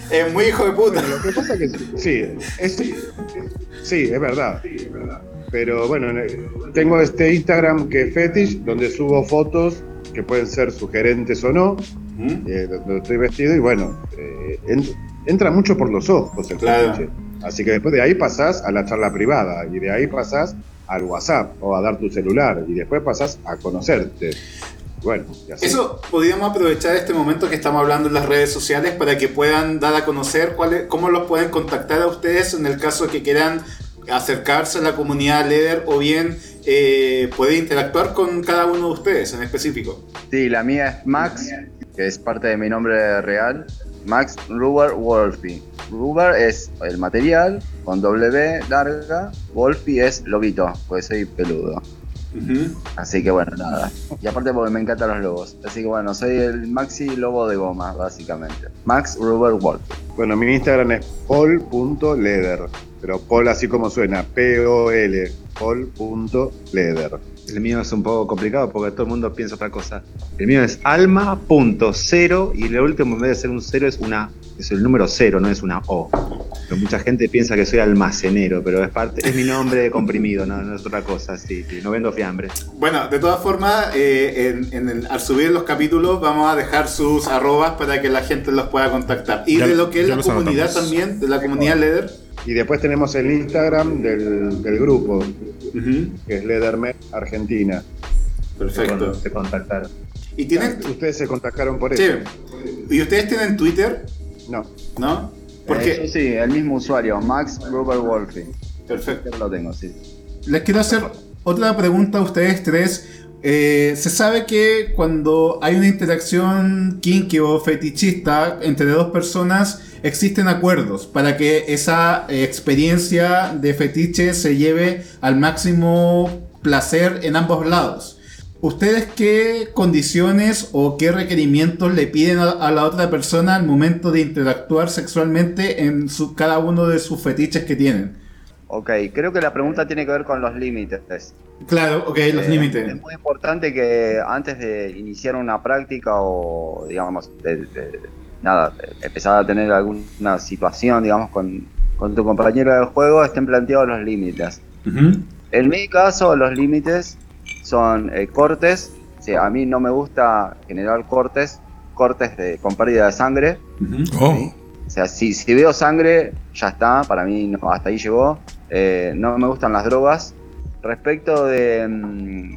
Es muy hijo de puta. Bueno, lo que pasa es que sí, es, sí, es verdad. Pero bueno, tengo este Instagram que es Fetish, donde subo fotos que pueden ser sugerentes o no, ¿Mm? eh, donde estoy vestido y bueno, eh, en- entra mucho por los ojos el Claro. fetiche. Así que después de ahí pasás a la charla privada y de ahí pasás al WhatsApp o a dar tu celular y después pasás a conocerte. Bueno, y así. Eso podríamos aprovechar este momento que estamos hablando en las redes sociales para que puedan dar a conocer cuáles, cómo los pueden contactar a ustedes en el caso que quieran acercarse a la comunidad Leder o bien eh, poder interactuar con cada uno de ustedes en específico. Sí, la mía es Max, que es parte de mi nombre real. Max Ruber Wolfie. Ruber es el material con W larga. Wolfie es lobito, pues soy peludo. Así que bueno, nada. Y aparte porque me encantan los lobos. Así que bueno, soy el maxi lobo de goma, básicamente. Max Ruber Wolfie. Bueno, mi Instagram es pol.leder, pero pol así como suena, P-O-L, pol.leder. El mío es un poco complicado porque todo el mundo piensa otra cosa. El mío es alma.cero y lo último en vez de ser un cero es una es el número cero, no es una O. Pero mucha gente piensa que soy almacenero, pero es parte, es mi nombre comprimido, no, no es otra cosa, sí, sí, no vendo fiambre. Bueno, de todas formas, eh, en- en el- al subir los capítulos vamos a dejar sus arrobas para que la gente los pueda contactar. Y Ya- de lo que es la comunidad anotamos. también, de la comunidad Leder. Y después tenemos el Instagram del, del grupo, que es Lederme Argentina. Perfecto. Se contactaron. ¿Y tienen, Ustedes se contactaron por sí, eso. ¿Y ustedes tienen Twitter? No. ¿No? Porque sí, el mismo usuario, Max Ruber Wolfie. perfecto. Lo tengo, sí. Les quiero hacer otra pregunta a ustedes tres. Eh, se sabe que cuando hay una interacción kinky o fetichista entre dos personas, existen acuerdos para que esa eh, experiencia de fetiche se lleve al máximo placer en ambos lados. ¿Ustedes qué condiciones o qué requerimientos le piden a, la otra persona al momento de interactuar sexualmente en su, cada uno de sus fetiches que tienen? Ok, creo que la pregunta tiene que ver con los límites. Claro, ok, los Eh, límites. Es muy importante que antes de iniciar una práctica o, digamos, de, de- nada, de empezar a tener alguna situación, digamos, con, con tu compañero del juego, estén planteados los límites. En mi caso, los límites son eh, cortes. A mí no me gusta generar cortes, cortes de, con pérdida de sangre. Oh, O sea, si, si veo sangre, ya está, para mí no, hasta ahí llegó. Eh, no me gustan las drogas. Respecto de, mm,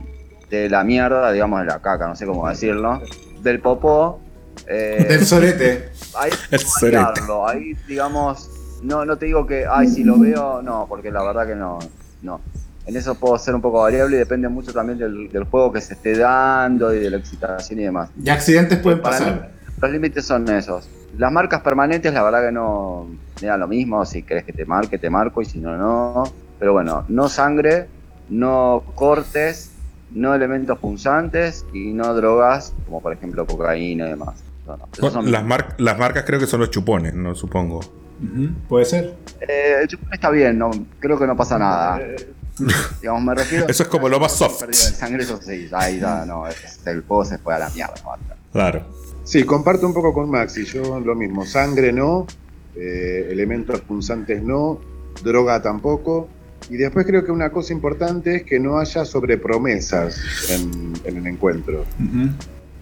de la mierda, digamos, de la caca, no sé cómo decirlo, del popó, eh, Del sorete. ahí El sorete. variarlo. Ahí, digamos, no, no te digo que, ay, si lo veo, no, porque la verdad que no, no. En eso puedo ser un poco variable y depende mucho también del, del juego que se esté dando y de la excitación y demás. Y accidentes pueden Para pasar. mí, los límites son esos. Las marcas permanentes, la verdad que no me da lo mismo. Si querés que te marque, te marco, y si no, no. Pero bueno, no sangre, no cortes, no elementos punzantes y no drogas, como por ejemplo cocaína y demás. No, no, son- las, mar- las marcas creo que son los chupones, no supongo. Puede ser. Eh, el chupón está bien, no, creo que no pasa nada. Digamos, me refiero. Eso es como lo más soft. De sangre, eso sí, ahí ya, no, es- el juego se fue a la mierda. ¿no? Claro. Sí, comparto un poco con Maxi, yo lo mismo, sangre no, eh, elementos punzantes no, droga tampoco, y después creo que una cosa importante es que no haya sobrepromesas en, en el encuentro.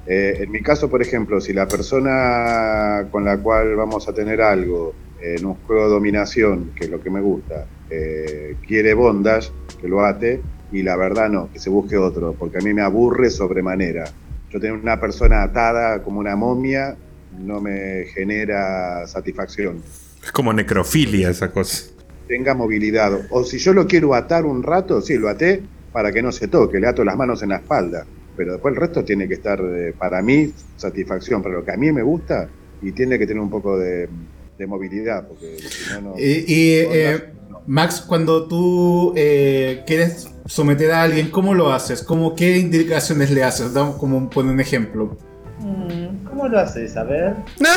Eh, en mi caso, por ejemplo, si la persona con la cual vamos a tener algo en un juego de dominación, que es lo que me gusta, eh, quiere bondage, que lo ate, y la verdad no, que se busque otro, porque a mí me aburre sobremanera. Yo tener una persona atada como una momia no me genera satisfacción. Es como necrofilia esa cosa. Tenga movilidad. O si yo lo quiero atar un rato, sí, lo até para que no se toque, le ato las manos en la espalda. Pero después el resto tiene que estar, eh, para mí, satisfacción, para lo que a mí me gusta, y tiene que tener un poco de, de movilidad, porque si no, no. Y, y, eh, Max, cuando tú eh, quieres someter a alguien, ¿cómo lo haces? ¿Cómo, ¿Qué indicaciones le haces? Damos como un, pon un ejemplo. Mm, ¿Cómo lo haces? A ver.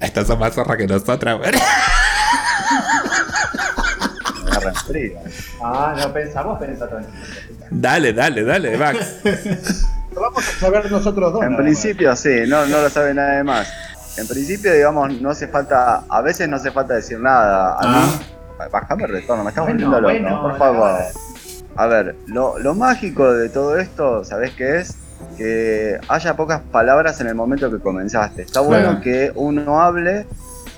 Esta es más zorra que nosotras, frío. Ah, no pensamos, pensá tranquilo. Dale, dale, dale, Max. Lo vamos a saber nosotros dos. En principio sí, no, no lo sabe nadie más. En principio, digamos, no hace falta, a veces no hace falta decir nada. A mí, bajame el retorno, me Bueno, volviendo loco, bueno, por favor. A ver, lo, lo mágico de todo esto, ¿sabés qué es? Que haya pocas palabras en el momento que comenzaste. Está bueno que uno hable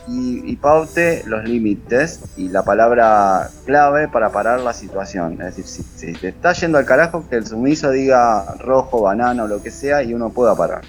y, y paute los límites y la palabra clave para parar la situación. Es decir, si, si te está yendo al carajo, que el sumiso diga rojo, banana o lo que sea y uno pueda parar.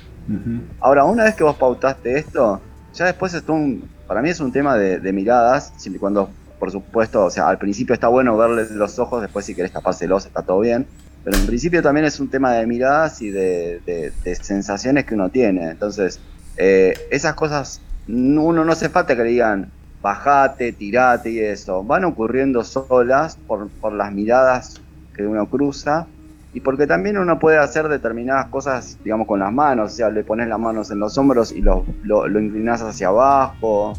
Ahora, una vez que vos pautaste esto, ya después es un, para mí es un tema de, miradas, siempre cuando, por supuesto, o sea, al principio está bueno verles los ojos, después si querés tapárselos está todo bien, pero en principio también es un tema de miradas y de, sensaciones que uno tiene. Entonces, eh, esas cosas, no- uno no hace falta que le digan, bajate, tirate y eso, van ocurriendo solas por las miradas que uno cruza y porque también uno puede hacer determinadas cosas, digamos, con las manos, o sea, le pones las manos en los hombros y lo, lo, inclinas hacia abajo,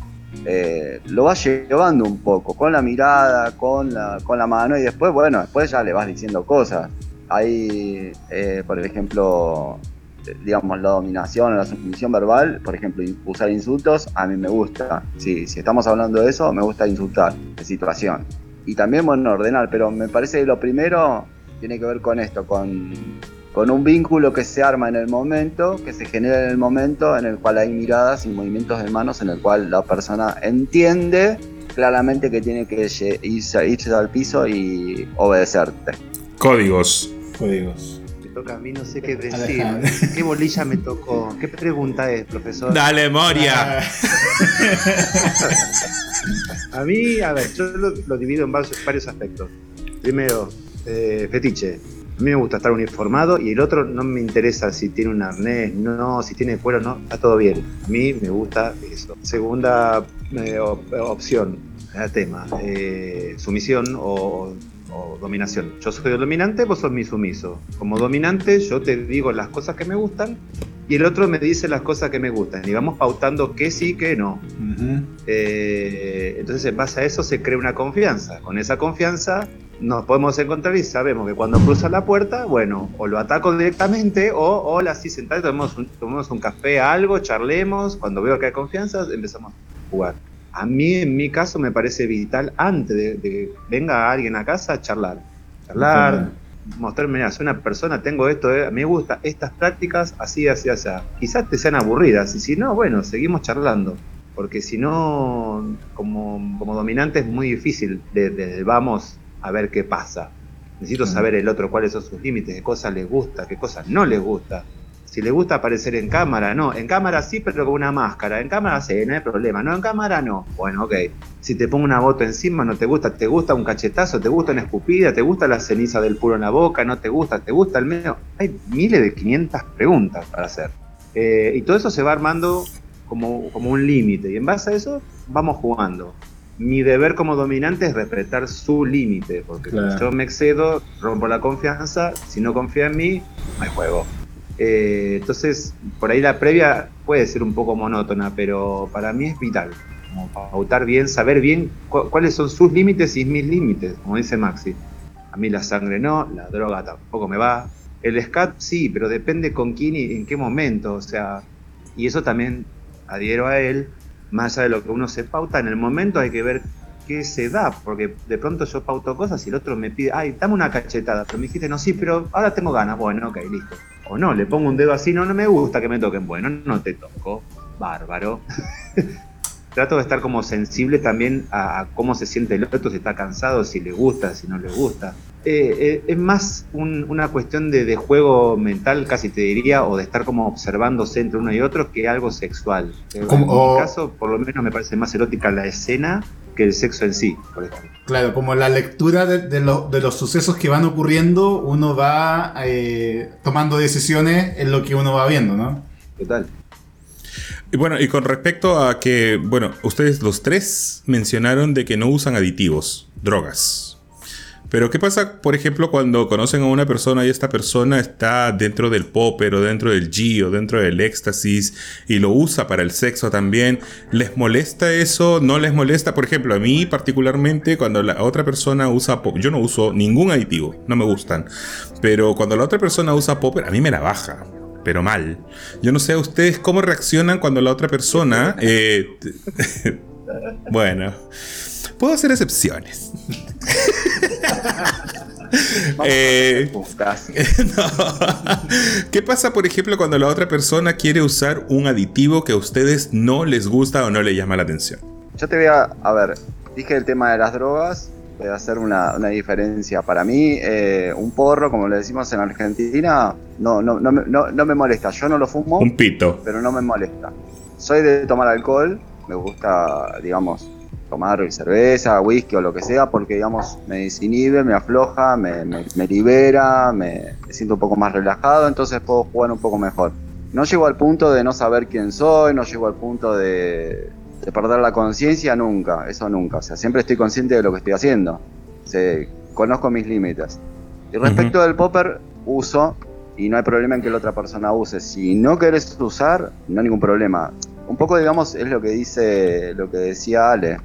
eh, lo vas llevando un poco, con la mirada, con la, con la mano, y después, bueno, después ya le vas diciendo cosas. Hay, eh, por ejemplo, digamos, la dominación o la sumisión verbal, por ejemplo, usar insultos, a mí me gusta. Si estamos hablando de eso, me gusta insultar, de situación. Y también, bueno, ordenar, pero me parece que lo primero tiene que ver con esto, con, con un vínculo que se arma en el momento, que se genera en el momento en el cual hay miradas y movimientos de manos en el cual la persona entiende claramente que tiene que irse, irse al piso y obedecerte. Códigos. Códigos. Me toca a mí, no sé qué decir. Alejandro. ¿Qué bolilla me tocó? ¿Qué pregunta es, profesor? Dale, Moria. A mí, a ver, yo lo, lo divido en varios, varios aspectos. Primero, eh, fetiche. A mí me gusta estar uniformado y el otro no me interesa si tiene un arnés, no, si tiene cuero, no, está todo bien. A mí me gusta eso. Segunda eh, op- opción, eh, tema, eh, sumisión o o dominación. Yo soy el dominante, vos sos mi sumiso. Como dominante, yo te digo las cosas que me gustan y el otro me dice las cosas que me gustan. Y vamos pautando qué sí, qué no. Eh, entonces, en base a eso se crea una confianza. Con esa confianza nos podemos encontrar y sabemos que cuando cruza la puerta, bueno, o lo ataco directamente o, hola, sí, sentate, tomemos un, tomemos un café, algo, charlemos. Cuando veo que hay confianza, empezamos a jugar. A mí, en mi caso, me parece vital antes de, de que venga alguien a casa, charlar. Charlar, mostrarme, mira, soy una persona, tengo esto, eh, me gusta estas prácticas, así, así, así. Quizás te sean aburridas, y si no, bueno, seguimos charlando. Porque si no, como, como dominante es muy difícil de, de- vamos a ver qué pasa. Necesito saber el otro cuáles son sus límites, qué cosas les gusta, qué cosas no les gusta. Si le gusta aparecer en cámara, no. En cámara sí, pero con una máscara. En cámara sí, no hay problema. No, en cámara no. Bueno, ok. Si te pongo una bota encima, no te gusta. ¿Te gusta un cachetazo? ¿Te gusta una escupida? ¿Te gusta la ceniza del puro en la boca? ¿No te gusta? ¿Te gusta el medio? Hay miles de 500 preguntas para hacer. Eh, y todo eso se va armando como, como un límite. Y en base a eso, vamos jugando. Mi deber como dominante es respetar su límite. Porque Claro. si yo me excedo, rompo la confianza. Si no confía en mí, hay juego. Eh, entonces, por ahí la previa puede ser un poco monótona, pero para mí es vital. Como pautar bien, saber bien cu- cuáles son sus límites y mis límites, como dice Maxi. A mí la sangre no, la droga tampoco me va. El scat sí, pero depende con quién y en qué momento. O sea, y eso también adhiero a él, más allá de lo que uno se pauta, en el momento hay que ver qué se da, porque de pronto yo pauto cosas y el otro me pide, ay, dame una cachetada, pero me dijiste, no, sí, pero ahora tengo ganas, bueno, ok, listo. O no, le pongo un dedo así, no, no me gusta que me toquen, bueno, no te toco, bárbaro. Trato de estar como sensible también a, a cómo se siente el otro, si está cansado, si le gusta, si no le gusta. Eh, eh, es más un- una cuestión de, de juego mental, casi te diría, o de estar como observándose entre uno y otro que algo sexual. Como- en o- mi caso, por lo menos me parece más erótica la escena que el sexo en sí, por ejemplo. Claro, como la lectura de, de lo- de los sucesos que van ocurriendo, uno va eh, tomando decisiones en lo que uno va viendo, ¿no? Total. Y bueno, y con respecto a que, bueno, ustedes los tres mencionaron de que no usan aditivos, drogas. Pero ¿qué pasa, por ejemplo, cuando conocen a una persona y esta persona está dentro del popper o dentro del G o dentro del éxtasis y lo usa para el sexo también? ¿Les molesta eso? ¿No les molesta? Por ejemplo, a mí particularmente cuando la otra persona usa popper, yo no uso ningún aditivo, no me gustan. Pero cuando la otra persona usa popper, a mí me la baja. Pero mal. Yo no sé a ustedes cómo reaccionan cuando la otra persona... eh, bueno, puedo hacer excepciones. Eh, no. ¿Qué pasa, por ejemplo, cuando la otra persona quiere usar un aditivo que a ustedes no les gusta o no le llama la atención? Yo te voy a, a ver, dije el tema de las drogas, voy a hacer una, una diferencia. Para mí, eh, un porro, como le decimos en Argentina, no, no, no, me- no, no me molesta. Yo no lo fumo, Un pito. pero no me molesta. Soy de tomar alcohol, me gusta, digamos, tomar cerveza, whisky o lo que sea, porque, digamos, me desinhibe, me afloja, me, me- me libera, me, me siento un poco más relajado, entonces puedo jugar un poco mejor. No llego al punto de no saber quién soy, no llego al punto de, de perder la conciencia nunca, eso nunca. O sea, siempre estoy consciente de lo que estoy haciendo. Conozco mis límites. Y respecto del popper, uso y no hay problema en que la otra persona use. Si no querés usar, no hay ningún problema. Un poco, digamos, es lo que dice, lo que decía Ale.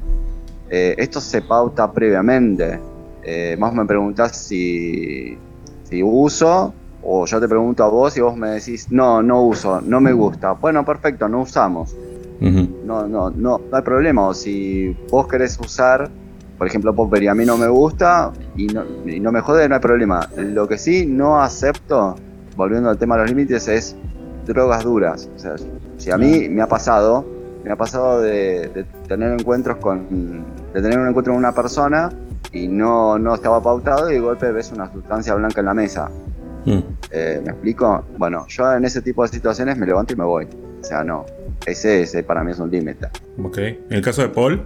Eh, esto se pauta previamente. Eh, vos me preguntás si, si uso, o yo te pregunto a vos y vos me decís, no, no uso, no me gusta. Bueno, perfecto, no usamos. No, no, no, no hay problema. O si vos querés usar, por ejemplo, Popper y a mí no me gusta y no, y no me jode, no hay problema. Lo que sí no acepto, volviendo al tema de los límites, es drogas duras. O sea, si a mí me ha pasado, me ha pasado de, de tener encuentros con, de tener un encuentro con una persona y no, no estaba pautado y de golpe ves una sustancia blanca en la mesa. Mm. Eh, ¿Me explico? Bueno, yo en ese tipo de situaciones me levanto y me voy. O sea, no. Ese, ese para mí es un límite. Ok. En el caso de Paul,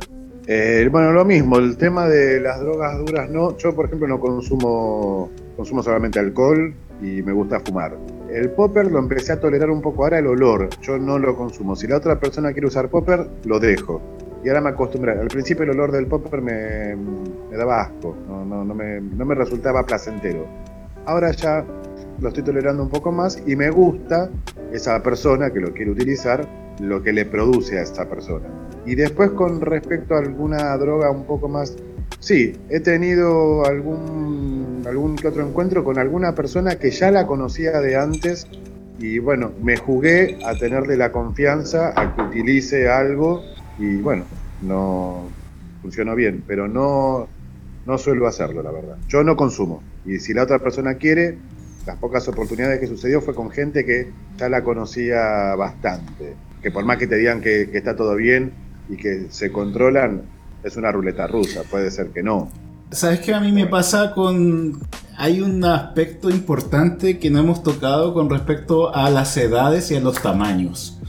Eh, bueno, lo mismo, el tema de las drogas duras, no. Yo, por ejemplo, no consumo, consumo solamente alcohol y me gusta fumar. El popper lo empecé a tolerar un poco ahora el olor, yo no lo consumo. Si la otra persona quiere usar popper, lo dejo. Y ahora me acostumbré. Al principio el olor del popper me, me daba asco, no, no, no, me, no me resultaba placentero. Ahora ya lo estoy tolerando un poco más y me gusta esa persona que lo quiere utilizar, lo que le produce a esa persona. Y después con respecto a alguna droga un poco más... Sí, he tenido algún, algún que otro encuentro con alguna persona que ya la conocía de antes y bueno, me jugué a tenerle la confianza a que utilice algo y bueno, no funcionó bien, pero no, no suelo hacerlo, la verdad. Yo no consumo y si la otra persona quiere, las pocas oportunidades que sucedió fue con gente que ya la conocía bastante. Que por más que te digan que, que está todo bien y que se controlan, es una ruleta rusa, puede ser que no. ¿Sabes qué a mí me pasa con... Hay un aspecto importante que no hemos tocado con respecto a las edades y a los tamaños.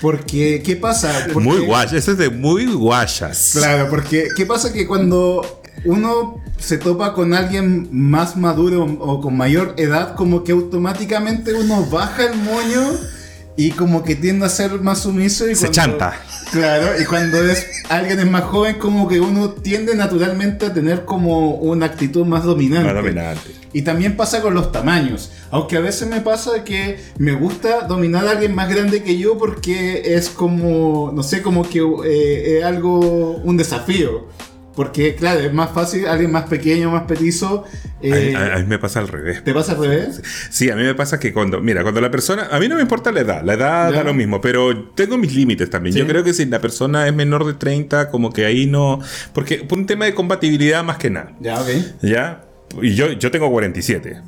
Porque, ¿qué pasa? Porque- Muy guayas, ese es de muy guayas. Claro, porque ¿qué pasa que cuando uno se topa con alguien más maduro o con mayor edad, como que automáticamente uno baja el moño y como que tiende a ser más sumiso y Se cuando- chanta. Claro, y cuando es alguien es más joven, como que uno tiende naturalmente a tener como una actitud más dominante. Más dominante. Y también pasa con los tamaños. Aunque a veces me pasa que me gusta dominar a alguien más grande que yo porque es como, no sé, como que eh, es algo, un desafío. Porque, claro, es más fácil alguien más pequeño, más petizo. eh, a, a- a mí me pasa al revés. ¿Te pasa al revés? Sí, a mí me pasa que cuando, mira, cuando la persona, a mí no me importa la edad, la edad Ya. da lo mismo, pero tengo mis límites también. Sí. Yo creo que si la persona es menor de 30, como que ahí no, porque por un tema de compatibilidad más que nada, Ya, ok. ¿ya? Y yo, yo tengo 47.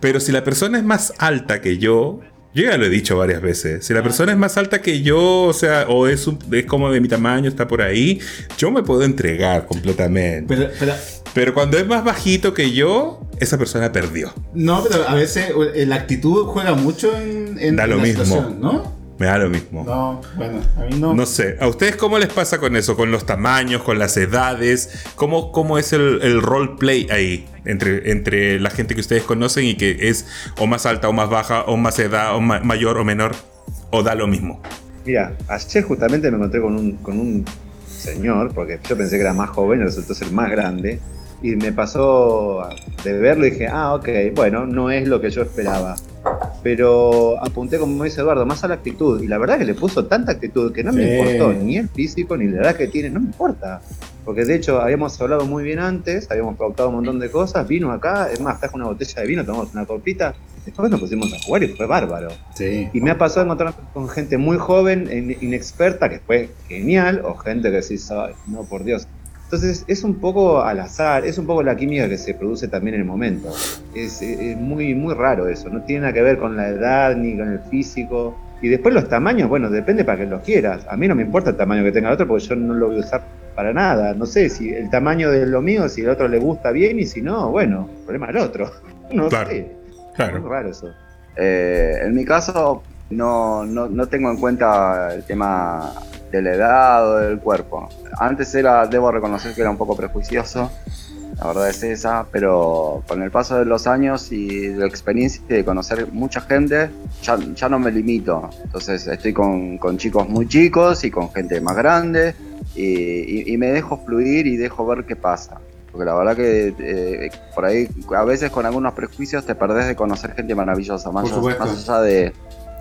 Pero si la persona es más alta que yo, yo ya lo he dicho varias veces, si la persona es más alta que yo, o sea, o es, un- es como de mi tamaño, está por ahí, yo me puedo entregar completamente. Pero, pero, Pero cuando es más bajito que yo, esa persona perdió. no, pero a veces eh, la actitud juega mucho en, en Da lo en la mismo. situación, ¿no? Me da lo mismo. No, bueno, a mí no. No sé, ¿a ustedes cómo les pasa con eso? Con los tamaños, con las edades. ¿Cómo, cómo es el, el roleplay ahí? Entre, entre la gente que ustedes conocen y que es o más alta o más baja, o más edad, o ma- mayor o menor, o da lo mismo. Mira, ayer justamente me encontré con un, con un señor, porque yo pensé que era más joven resultó ser más grande, y me pasó de verlo y dije, ah, ok, bueno, no es lo que yo esperaba. Pero apunté, como dice Eduardo, más a la actitud, y la verdad que le puso tanta actitud que no me Sí. importó ni el físico ni la edad que tiene, no me importa. Porque de hecho habíamos hablado muy bien antes, habíamos pautado un montón de cosas, vino acá, es más, trajo una botella de vino, tomamos una copita, después nos pusimos a jugar y fue bárbaro. Sí. Y me ha pasado encontrar con gente muy joven, in- inexperta, que fue genial, o gente que decís, "Ay, no, por Dios. Entonces es un poco al azar, es un poco la química que se produce también en el momento. Es, es- es muy, muy raro eso, no tiene nada que ver con la edad ni con el físico. Y después los tamaños, bueno, depende para que los quieras. A mí no me importa el tamaño que tenga el otro porque yo no lo voy a usar para nada. No sé si el tamaño de lo mío, si el otro le gusta bien y si no, bueno, problema del otro. No Claro. sé. Es Claro. muy raro eso. Eh, en mi caso, no, no, no tengo en cuenta el tema de la edad o del cuerpo. Antes era, debo reconocer que era un poco prejuicioso, la verdad es esa, pero con el paso de los años y de la experiencia de conocer mucha gente, ya, ya no me limito. Entonces estoy con, con chicos muy chicos y con gente más grande y, y- y me dejo fluir y dejo ver qué pasa. Porque la verdad que eh, por ahí a veces con algunos prejuicios te perdés de conocer gente maravillosa, más, más allá de,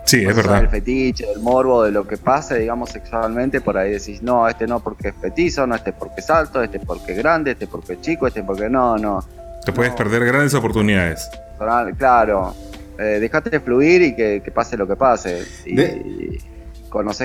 Sí, es verdad. fetiche, del morbo, de lo que pase, digamos, sexualmente, por ahí decís, no, este no porque es petizo, no este porque es alto, este porque es grande, este porque es chico, este porque no, no. Te puedes perder grandes oportunidades. Claro, eh, dejate fluir y que, que pase lo que pase. Y, De-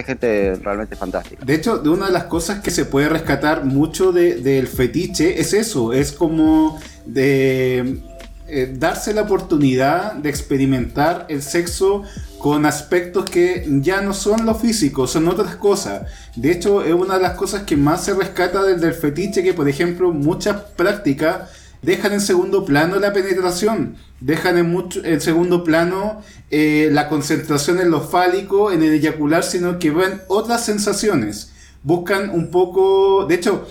gente realmente fantástica. De hecho, de una de las cosas que se puede rescatar mucho de- del fetiche es eso, es como de eh, darse la oportunidad de experimentar el sexo con aspectos que ya no son lo físico, son otras cosas. De hecho, es una de las cosas que más se rescata del, fetiche, que por ejemplo muchas prácticas dejan en segundo plano la penetración, dejan en, mucho, en segundo plano eh, la concentración en lo fálico, en el eyacular, sino que ven otras sensaciones. Buscan un poco, de hecho,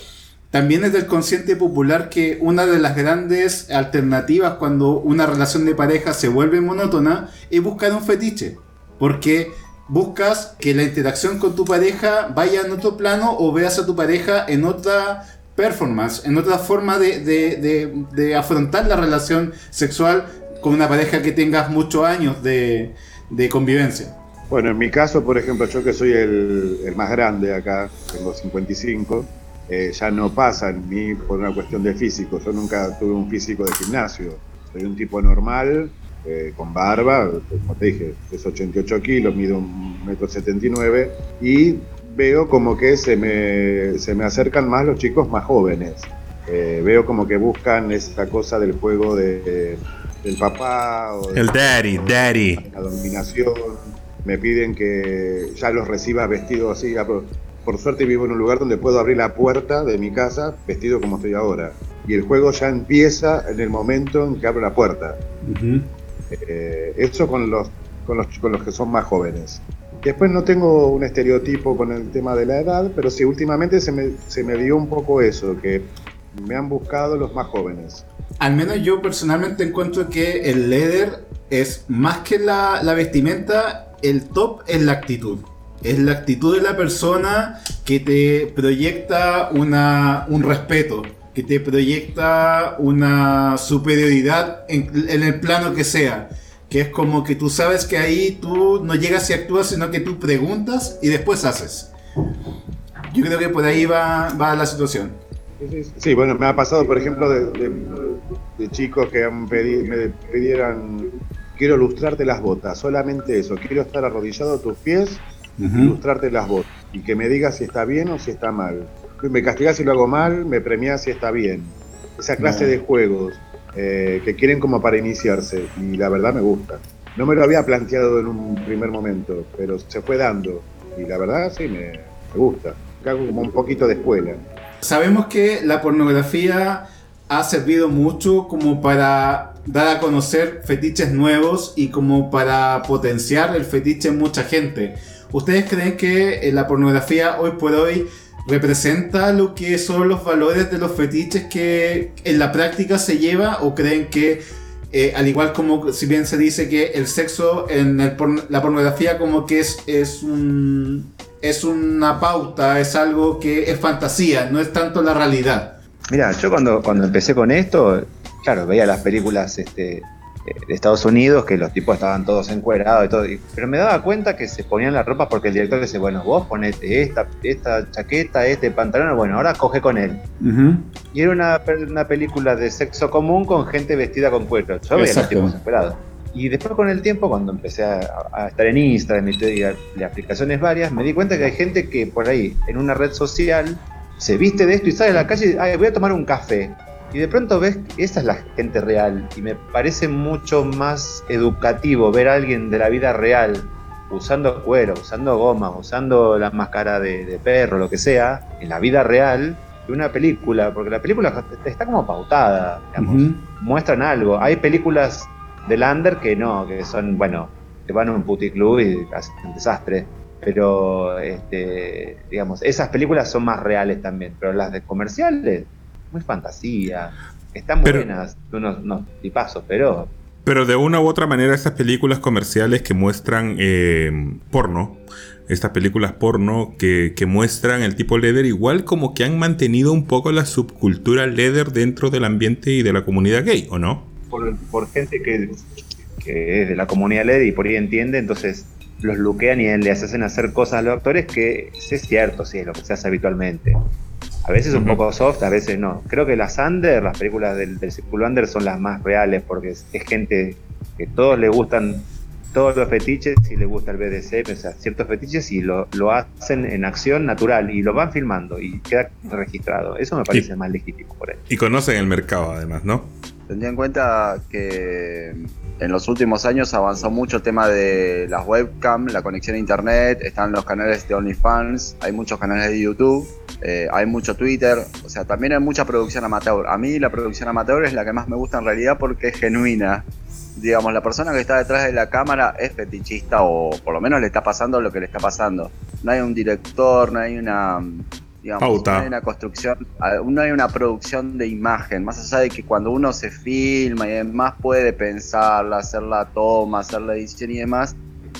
también es del consciente popular que una de las grandes alternativas cuando una relación de pareja se vuelve monótona es buscar un fetiche. Porque buscas que la interacción con tu pareja vaya en otro plano o veas a tu pareja en otra performance, en otra forma de, de- de- afrontar la relación sexual con una pareja que tengas muchos años de, de convivencia. Bueno, en mi caso, por ejemplo, yo que soy el, el más grande acá, tengo 55, eh, ya no pasa mí por una cuestión de físico. Yo nunca tuve un físico de gimnasio. Soy un tipo normal, eh, con barba, como te dije, es 88 kilos, mido un metro 79 y veo como que se me, se me acercan más los chicos más jóvenes. Eh, veo como que buscan esa cosa del juego de, del papá o de El daddy, daddy. la dominación, me piden que ya los reciba vestido así. Por, suerte vivo en un lugar donde puedo abrir la puerta de mi casa vestido como estoy ahora. Y el juego ya empieza en el momento en que abro la puerta. Eh, eso con los, con, los, con los que son más jóvenes. Después no tengo un estereotipo con el tema de la edad, pero sí, últimamente se me, se me dio un poco eso, que me han buscado los más jóvenes. Al menos yo personalmente encuentro que el leather es más que la, la vestimenta, el top es la actitud. Es la actitud de la persona que te proyecta una, un respeto, que te proyecta una superioridad en, en el plano que sea. Que es como que tú sabes que ahí tú no llegas y actúas, sino que tú preguntas y después haces. Yo creo que por ahí va, va la situación. Sí, bueno, me ha pasado, por ejemplo, de, de- de chicos que han pedi- me pidieran, quiero lustrarte las botas, solamente eso, quiero estar arrodillado a tus pies y lustrarte las botas, y que me digas si está bien o si está mal. Me castigás si lo hago mal, me premiás si está bien. Esa clase Claro. de juegos eh, que quieren como para iniciarse, y la verdad me gusta. No me lo había planteado en un primer momento, pero se fue dando, y la verdad sí me, me gusta. Hago como un poquito de escuela. Sabemos que la pornografía ha servido mucho como para dar a conocer fetiches nuevos y como para potenciar el fetiche en mucha gente. ¿Ustedes creen que eh, la pornografía hoy por hoy representa lo que son los valores de los fetiches que en la práctica se lleva o creen que eh, al igual como si bien se dice que el sexo en la pornografía como que es, es un es una pauta, es algo que es fantasía, no es tanto la realidad. Mira, yo cuando, cuando empecé con esto, claro, veía las películas este, de Estados Unidos, que los tipos estaban todos encuerados y todo, y- pero me daba cuenta que se ponían la ropa porque el director dice, bueno, vos ponete esta, esta chaqueta, este pantalón, bueno, ahora coge con él. Y era una, una película de sexo común con gente vestida con cuero. Yo veía los tipos encuerados. Y después con el tiempo, cuando empecé a, a estar en Instagram y y aplicaciones varias, me di cuenta que hay gente que por ahí, en una red social, se viste de esto y sale a la calle y "Ay, voy a tomar un café. Y de pronto ves que esa es la gente real. Y me parece mucho más educativo ver a alguien de la vida real usando cuero, usando goma, usando la máscara de, de perro, lo que sea, en la vida real, que una película. Porque la película está como pautada, digamos muestran algo. Hay películas de Lander que no, que son, bueno, que van a un puticlub y hacen un desastre. Pero, este, digamos, esas películas son más reales también. Pero las de comerciales, muy fantasía. Están Pero- buenas, unos, unos tipazos, pero Pero de una u otra manera, estas películas comerciales que muestran eh, porno, estas películas porno que, que muestran el tipo leather, igual como que han mantenido un poco la subcultura leather dentro del ambiente y de la comunidad gay, ¿o no? por, por gente que, que es de la comunidad LED y por ahí entiende, entonces los luquean y les hacen hacer cosas a los actores que es cierto, sí, es lo que se hace habitualmente. A veces un poco soft, a veces no. Creo que las Under, las películas del, del Círculo Under son las más reales porque es, es gente que todos le gustan todos los fetiches y le gusta el BDC, o sea, ciertos fetiches y lo, lo hacen en acción natural y lo van filmando y queda registrado. Eso me parece más legítimo por ahí. Y conocen el mercado además, ¿no? Tendría en cuenta que en los últimos años avanzó mucho el tema de las webcam, la conexión a internet, están los canales de OnlyFans, hay muchos canales de YouTube, eh, hay mucho Twitter, o sea, también hay mucha producción amateur. A mí la producción amateur es la que más me gusta en realidad porque es genuina. Digamos, la persona que está detrás de la cámara es fetichista o por lo menos le está pasando lo que le está pasando. No hay un director, no hay una... Digamos, Pauta. no hay una construcción, ah, no hay una producción de imagen, más allá de que cuando uno se filma y demás puede pensarla, hacer la toma, hacer la edición y demás,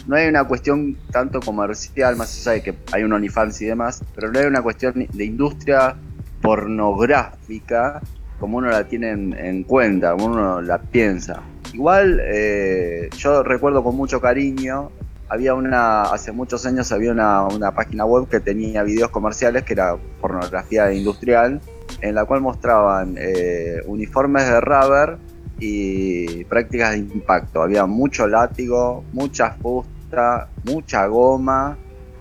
no hay una cuestión tanto comercial, más allá de que hay un OnlyFans y demás, pero no hay una cuestión de industria pornográfica como uno la tiene en, en cuenta, como uno la piensa. Igual, eh, yo recuerdo con mucho cariño, había una, hace muchos años había una, una página web que tenía videos comerciales, que era pornografía industrial, en la cual mostraban eh, uniformes de rubber y prácticas de impacto. Había mucho látigo, mucha fusta, mucha goma.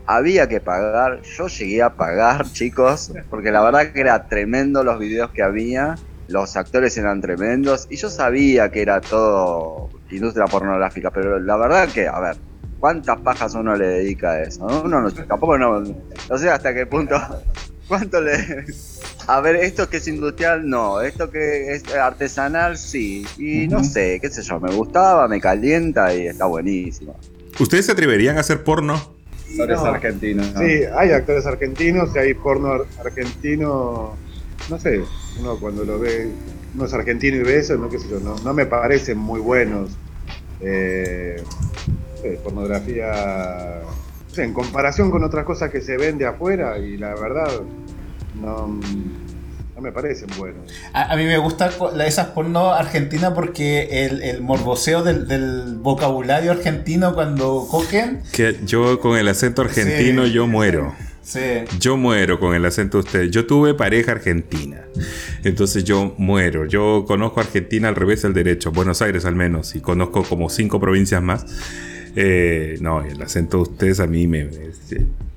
Había que pagar, yo llegué a pagar, chicos, porque la verdad que era tremendo los videos que había, los actores eran tremendos y yo sabía que era todo industria pornográfica, pero la verdad que, a ver, ¿cuántas pajas uno le dedica a eso? Uno no, tampoco no, no sé hasta qué punto, cuánto le... A ver, esto que es industrial, no. Esto que es artesanal, sí. Y no sé, qué sé yo, me gustaba, me calienta y está buenísimo. ¿Ustedes se atreverían a hacer porno? Actores argentinos. ¿no? Sí, hay actores argentinos y hay porno ar- argentino. No sé, uno cuando lo ve, uno es argentino y ve eso, no, qué sé yo, no, no me parecen muy buenos. Eh, sé, pornografía, no sé, en comparación con otras cosas que se ven de afuera, y la verdad, no, no me parecen buenos. A, a mí me gusta esas porno argentinas porque el, el morboseo del, del vocabulario argentino cuando cogen. Que yo con el acento argentino Sí. yo muero. Sí. Yo muero con el acento de ustedes. Yo tuve pareja argentina. Entonces yo muero. Yo conozco Argentina al revés del derecho. Buenos Aires al menos. Y conozco como cinco provincias más. Eh, no, el acento de ustedes a mí me... me-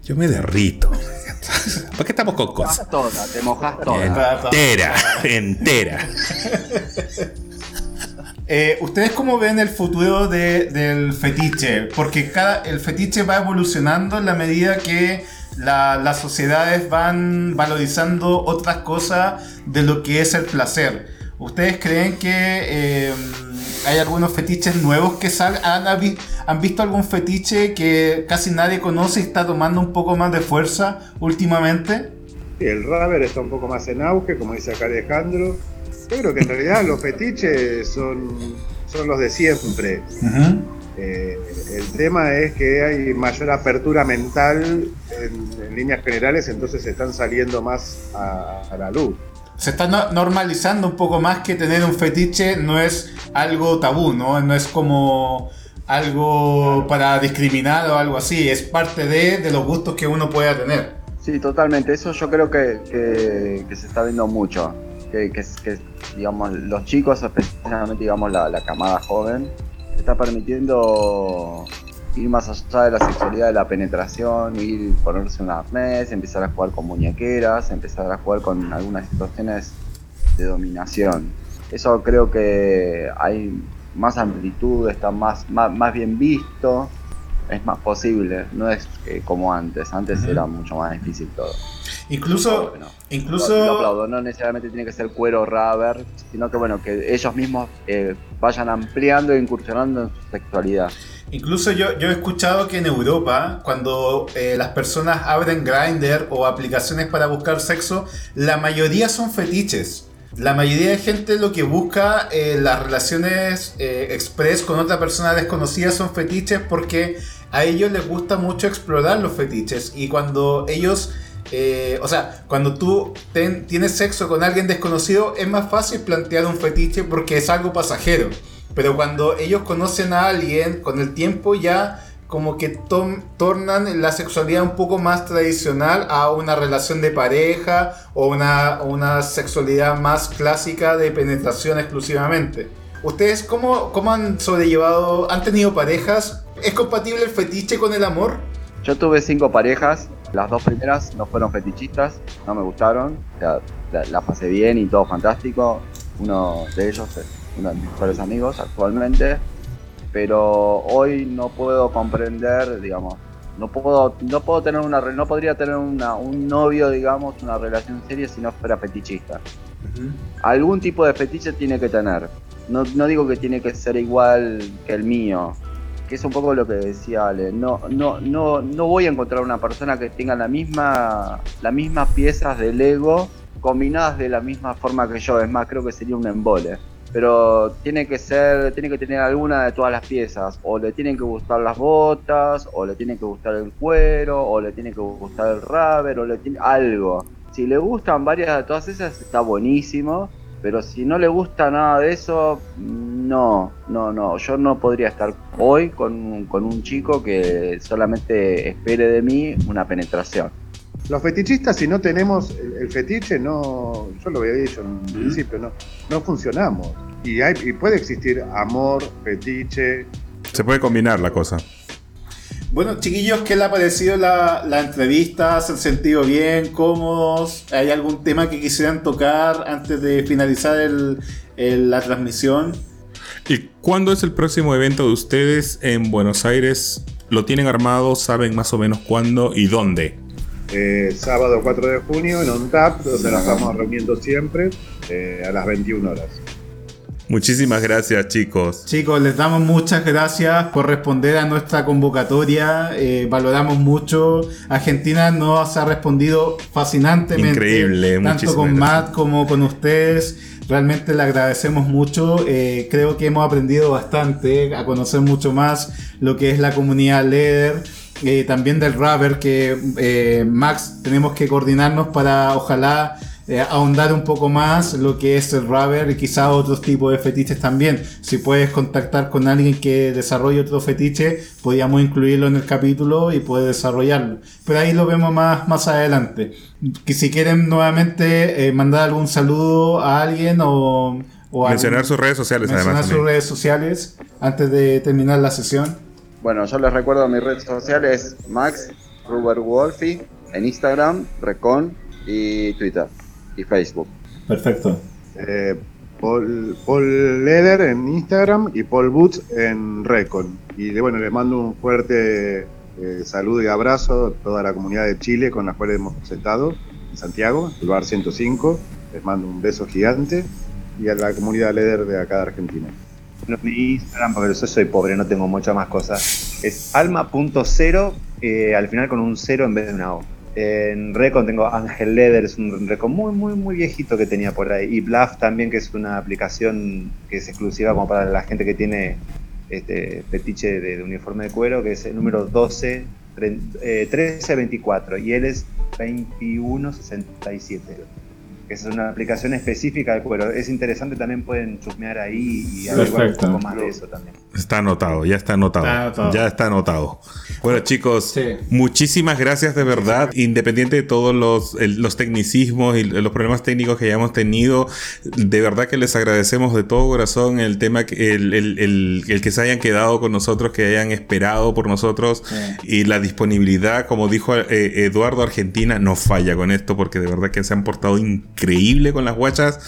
yo me derrito. ¿Para qué estamos con cosas? Toda, te mojas toda. Entera, entera. Eh, ¿Ustedes cómo ven el futuro de- del fetiche? Porque cada, el fetiche va evolucionando en la medida que la- las sociedades van valorizando otras cosas de lo que es el placer. ¿Ustedes creen que eh, hay algunos fetiches nuevos que salgan? ¿Han, visto algún fetiche que casi nadie conoce y está tomando un poco más de fuerza últimamente? El rubber está un poco más en auge, como dice acá Alejandro. Yo creo que en realidad los fetiches son, son los de siempre. Eh, el tema es que hay mayor apertura mental en, en líneas generales, entonces están saliendo más a, a la luz. Se está no- normalizando un poco más que tener un fetiche no es algo tabú, ¿no? No es como algo para discriminar o algo así, es parte de, de los gustos que uno pueda tener. Sí, totalmente. Eso yo creo que, que- que se está viendo mucho. Que, que- digamos, los chicos, especialmente digamos, la, la camada joven, está permitiendo ir más allá de la sexualidad de la penetración, ir ponerse un arnés, empezar a jugar con muñequeras, empezar a jugar con algunas situaciones de dominación. Eso creo que hay más amplitud, está más, más, más bien visto, es más posible, no es eh, como antes, antes era mucho más difícil todo. Incluso, Bueno, Lo incluso, aplaudo, no necesariamente tiene que ser cuero rubber, sino que bueno, que ellos mismos eh, vayan ampliando e incursionando en su sexualidad. incluso yo, yo he escuchado que en Europa, cuando eh, las personas abren Grindr o aplicaciones para buscar sexo, la mayoría son fetiches. La mayoría de gente lo que busca eh, las relaciones eh, express con otra persona desconocida son fetiches porque a ellos les gusta mucho explorar los fetiches y cuando ellos, eh, o sea, cuando tú ten- tienes sexo con alguien desconocido es más fácil plantear un fetiche porque es algo pasajero. Pero cuando ellos conocen a alguien con el tiempo ya como que tornan la sexualidad un poco más tradicional a una relación de pareja o una, una sexualidad más clásica de penetración exclusivamente. ¿Ustedes cómo, cómo han sobrellevado, han tenido parejas? ¿Es compatible el fetiche con el amor? Yo tuve cinco parejas, las dos primeras no fueron fetichistas, no me gustaron, sea, la, la pasé bien y todo fantástico. Uno de ellos uno de mis mejores amigos actualmente, pero hoy no puedo comprender, digamos, no puedo, no puedo tener una, no podría tener una, un novio, digamos, una relación seria si no fuera fetichista. Algún tipo de fetiche tiene que tener. No, no digo que tiene que ser igual que el mío, que es un poco lo que decía Ale. No, no, no, no voy a encontrar una persona que tenga la misma, las mismas piezas del ego combinadas de la misma forma que yo. Es más, creo que sería un embole. Pero tiene que ser, tiene que tener alguna de todas las piezas, o le tienen que gustar las botas, o le tiene que gustar el cuero, o le tiene que gustar el rubber, o le tiene algo. Si le gustan varias de todas esas, está buenísimo, pero si no le gusta nada de eso, no, no, no, yo no podría estar hoy con, con un chico que solamente espere de mí una penetración. Los fetichistas, si no tenemos el, el fetiche, no, yo lo había dicho en un principio, no, no funcionamos. Y, hay, y puede existir amor, fetiche. Se puede combinar la cosa. Bueno, chiquillos, ¿qué les ha parecido la, la entrevista? ¿Se han sentido bien, cómodos? ¿Hay algún tema que quisieran tocar antes de finalizar el- el- la transmisión? ¿Y cuándo es el próximo evento de ustedes en Buenos Aires? ¿Lo tienen armado? ¿Saben más o menos cuándo y dónde? Eh, sábado 4 de junio en OnTap, donde nos estamos reuniendo siempre eh, a las 21 horas. Muchísimas gracias, chicos. Chicos, les damos muchas gracias por responder a nuestra convocatoria. eh, valoramos mucho. Argentina nos ha respondido fascinantemente. Increíble, Tanto muchísimas con gracias. Matt como con ustedes. Realmente le agradecemos mucho. eh, creo que hemos aprendido bastante a conocer mucho más lo que es la comunidad Leather. Eh, también del Rubber, que eh, Max tenemos que coordinarnos para ojalá eh, ahondar un poco más lo que es el rubber y quizá otros tipos de fetiches también. Si puedes contactar con alguien que desarrolle otro fetiche, podríamos incluirlo en el capítulo y poder desarrollarlo. Pero ahí lo vemos más, más adelante. Que si quieren nuevamente eh, mandar algún saludo a alguien o... o Mencionar algún- sus redes sociales, mencionar además. sus redes sociales antes de terminar la sesión. Bueno, yo les recuerdo mi red social es Max Ruber Wolfie en Instagram, Recon y Twitter y Facebook. Perfecto. Eh, Paul, Paul Leder en Instagram y Paul Boots en Recon. Y bueno, les mando un fuerte eh, saludo y abrazo a toda la comunidad de Chile con la cual hemos estado en Santiago, el bar 105. Les mando un beso gigante y a la comunidad Leder de acá de Argentina. No, mi Instagram, porque yo soy pobre, no tengo muchas más cosas. Es alma.0, eh, al final con un cero en vez de una O. En Recon tengo Ángel Leder, es un Recon muy, muy, muy viejito que tenía por ahí. Y Bluff también, que es una aplicación que es exclusiva como para la gente que tiene este fetiche de, uniforme de cuero, que es el número 12, tre- eh, 1324. Y él es 2167. Que es una aplicación específica de cuero. Es interesante, también pueden chusmear ahí y averiguar un Perfecto. poco más de eso también. Está anotado, ya está anotado. Está anotado. Ya está anotado. Bueno, chicos, Sí. muchísimas gracias de verdad. Independiente de todos los, el- los tecnicismos y los problemas técnicos que hayamos tenido, de verdad que les agradecemos de todo corazón el tema, que- el, el- el- el que se hayan quedado con nosotros, que hayan esperado por nosotros y la disponibilidad, como dijo eh, Eduardo Argentina, no falla con esto porque de verdad que se han portado increíble con las guachas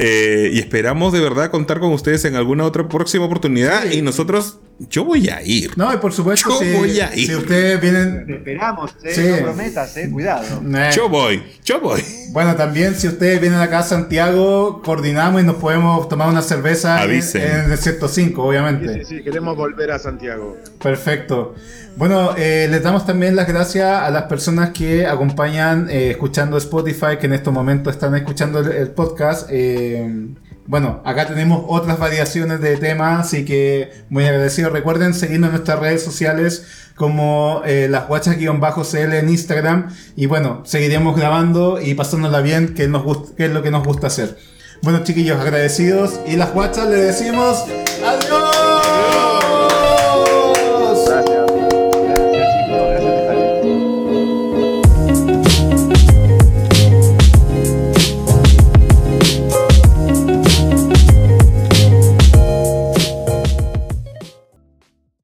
Eh, y esperamos de verdad contar con ustedes en alguna otra próxima oportunidad y nosotros, yo voy a ir. No, y por supuesto, Yo si, voy a ir. si ustedes vienen... Te esperamos, eh, Sí. no prometas, eh, cuidado. Eh, Yo voy, yo voy. Bueno, también si ustedes vienen acá a Santiago, coordinamos y nos podemos tomar una cerveza en, en el 105, Sí, obviamente. sí, sí, queremos volver a Santiago. Perfecto. Bueno, eh, les damos también las gracias a las personas que acompañan eh, escuchando Spotify, que en estos momentos están escuchando el, podcast. Eh, bueno, acá tenemos otras variaciones de temas, así que muy agradecido. Recuerden seguirnos en nuestras redes sociales como eh, las guachas-cl en Instagram. Y bueno, seguiremos grabando y pasándola bien, que, nos gust- que es lo que nos gusta hacer. Bueno, chiquillos, agradecidos. Y las guachas le decimos adiós.